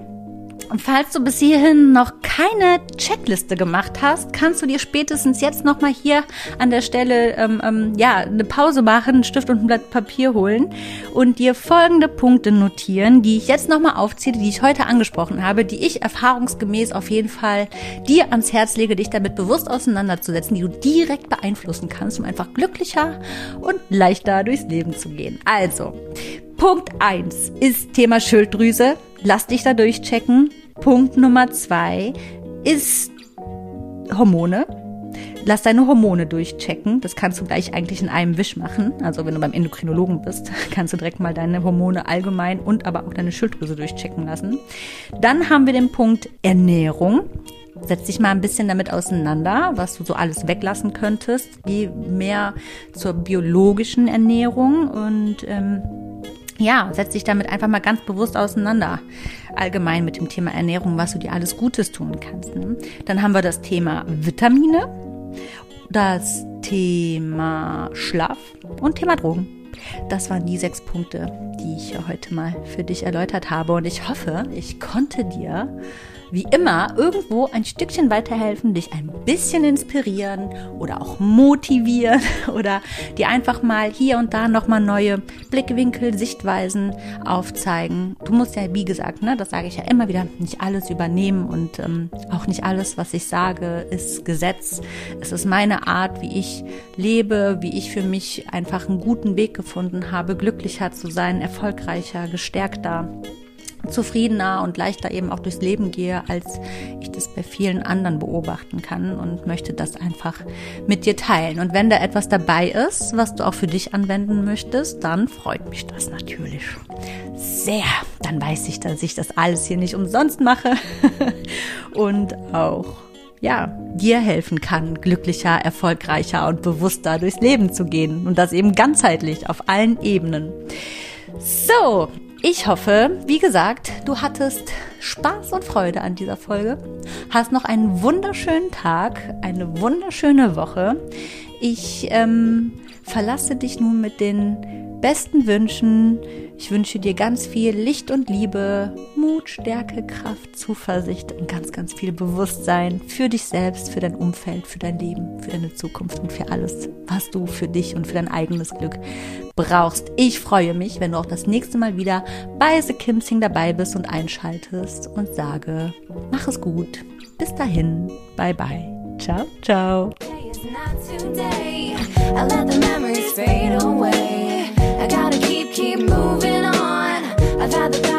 Falls du bis hierhin noch keine Checkliste gemacht hast, kannst du dir spätestens jetzt nochmal hier an der Stelle ähm, ähm, ja eine Pause machen, einen Stift und ein Blatt Papier holen und dir folgende Punkte notieren, die ich jetzt nochmal aufzähle, die ich heute angesprochen habe, die ich erfahrungsgemäß auf jeden Fall dir ans Herz lege, dich damit bewusst auseinanderzusetzen, die du direkt beeinflussen kannst, um einfach glücklicher und leichter durchs Leben zu gehen. Also, Punkt eins ist Thema Schilddrüse. Lass dich da durchchecken. Punkt Nummer zwei ist Hormone. Lass deine Hormone durchchecken. Das kannst du gleich eigentlich in einem Wisch machen. Also wenn du beim Endokrinologen bist, kannst du direkt mal deine Hormone allgemein und aber auch deine Schilddrüse durchchecken lassen. Dann haben wir den Punkt Ernährung. Setz dich mal ein bisschen damit auseinander, was du so alles weglassen könntest. Geh mehr zur biologischen Ernährung und ähm, ja, setz dich damit einfach mal ganz bewusst auseinander. Allgemein mit dem Thema Ernährung, was du dir alles Gutes tun kannst. Ne? Dann haben wir das Thema Vitamine, das Thema Schlaf und Thema Drogen. Das waren die sechs Punkte, die ich heute mal für dich erläutert habe. Und ich hoffe, ich konnte dir wie immer irgendwo ein Stückchen weiterhelfen, dich ein bisschen inspirieren oder auch motivieren oder dir einfach mal hier und da nochmal neue Blickwinkel, Sichtweisen aufzeigen. Du musst ja, wie gesagt, ne, das sage ich ja immer wieder, nicht alles übernehmen und ähm, auch nicht alles, was ich sage, ist Gesetz. Es ist meine Art, wie ich lebe, wie ich für mich einfach einen guten Weg gefunden habe, glücklicher zu sein, erfolgreicher, gestärkter zufriedener und leichter eben auch durchs Leben gehe, als ich das bei vielen anderen beobachten kann und möchte das einfach mit dir teilen. Und wenn da etwas dabei ist, was du auch für dich anwenden möchtest, dann freut mich das natürlich sehr. Dann weiß ich, dass ich das alles hier nicht umsonst mache und auch ja, dir helfen kann, glücklicher, erfolgreicher und bewusster durchs Leben zu gehen und das eben ganzheitlich auf allen Ebenen. So, ich hoffe, wie gesagt, du hattest Spaß und Freude an dieser Folge. Hast noch einen wunderschönen Tag, eine wunderschöne Woche. Ich ähm, verlasse dich nun mit den besten Wünschen. Ich wünsche dir ganz viel Licht und Liebe, Mut, Stärke, Kraft, Zuversicht und ganz, ganz viel Bewusstsein für dich selbst, für dein Umfeld, für dein Leben, für deine Zukunft und für alles, was du für dich und für dein eigenes Glück brauchst. Ich freue mich, wenn du auch das nächste Mal wieder bei The Kim Sing dabei bist und einschaltest und sage, mach es gut. Bis dahin, bye bye. Ciao, ciao. I let the memories fade away. Keep moving on. I've had the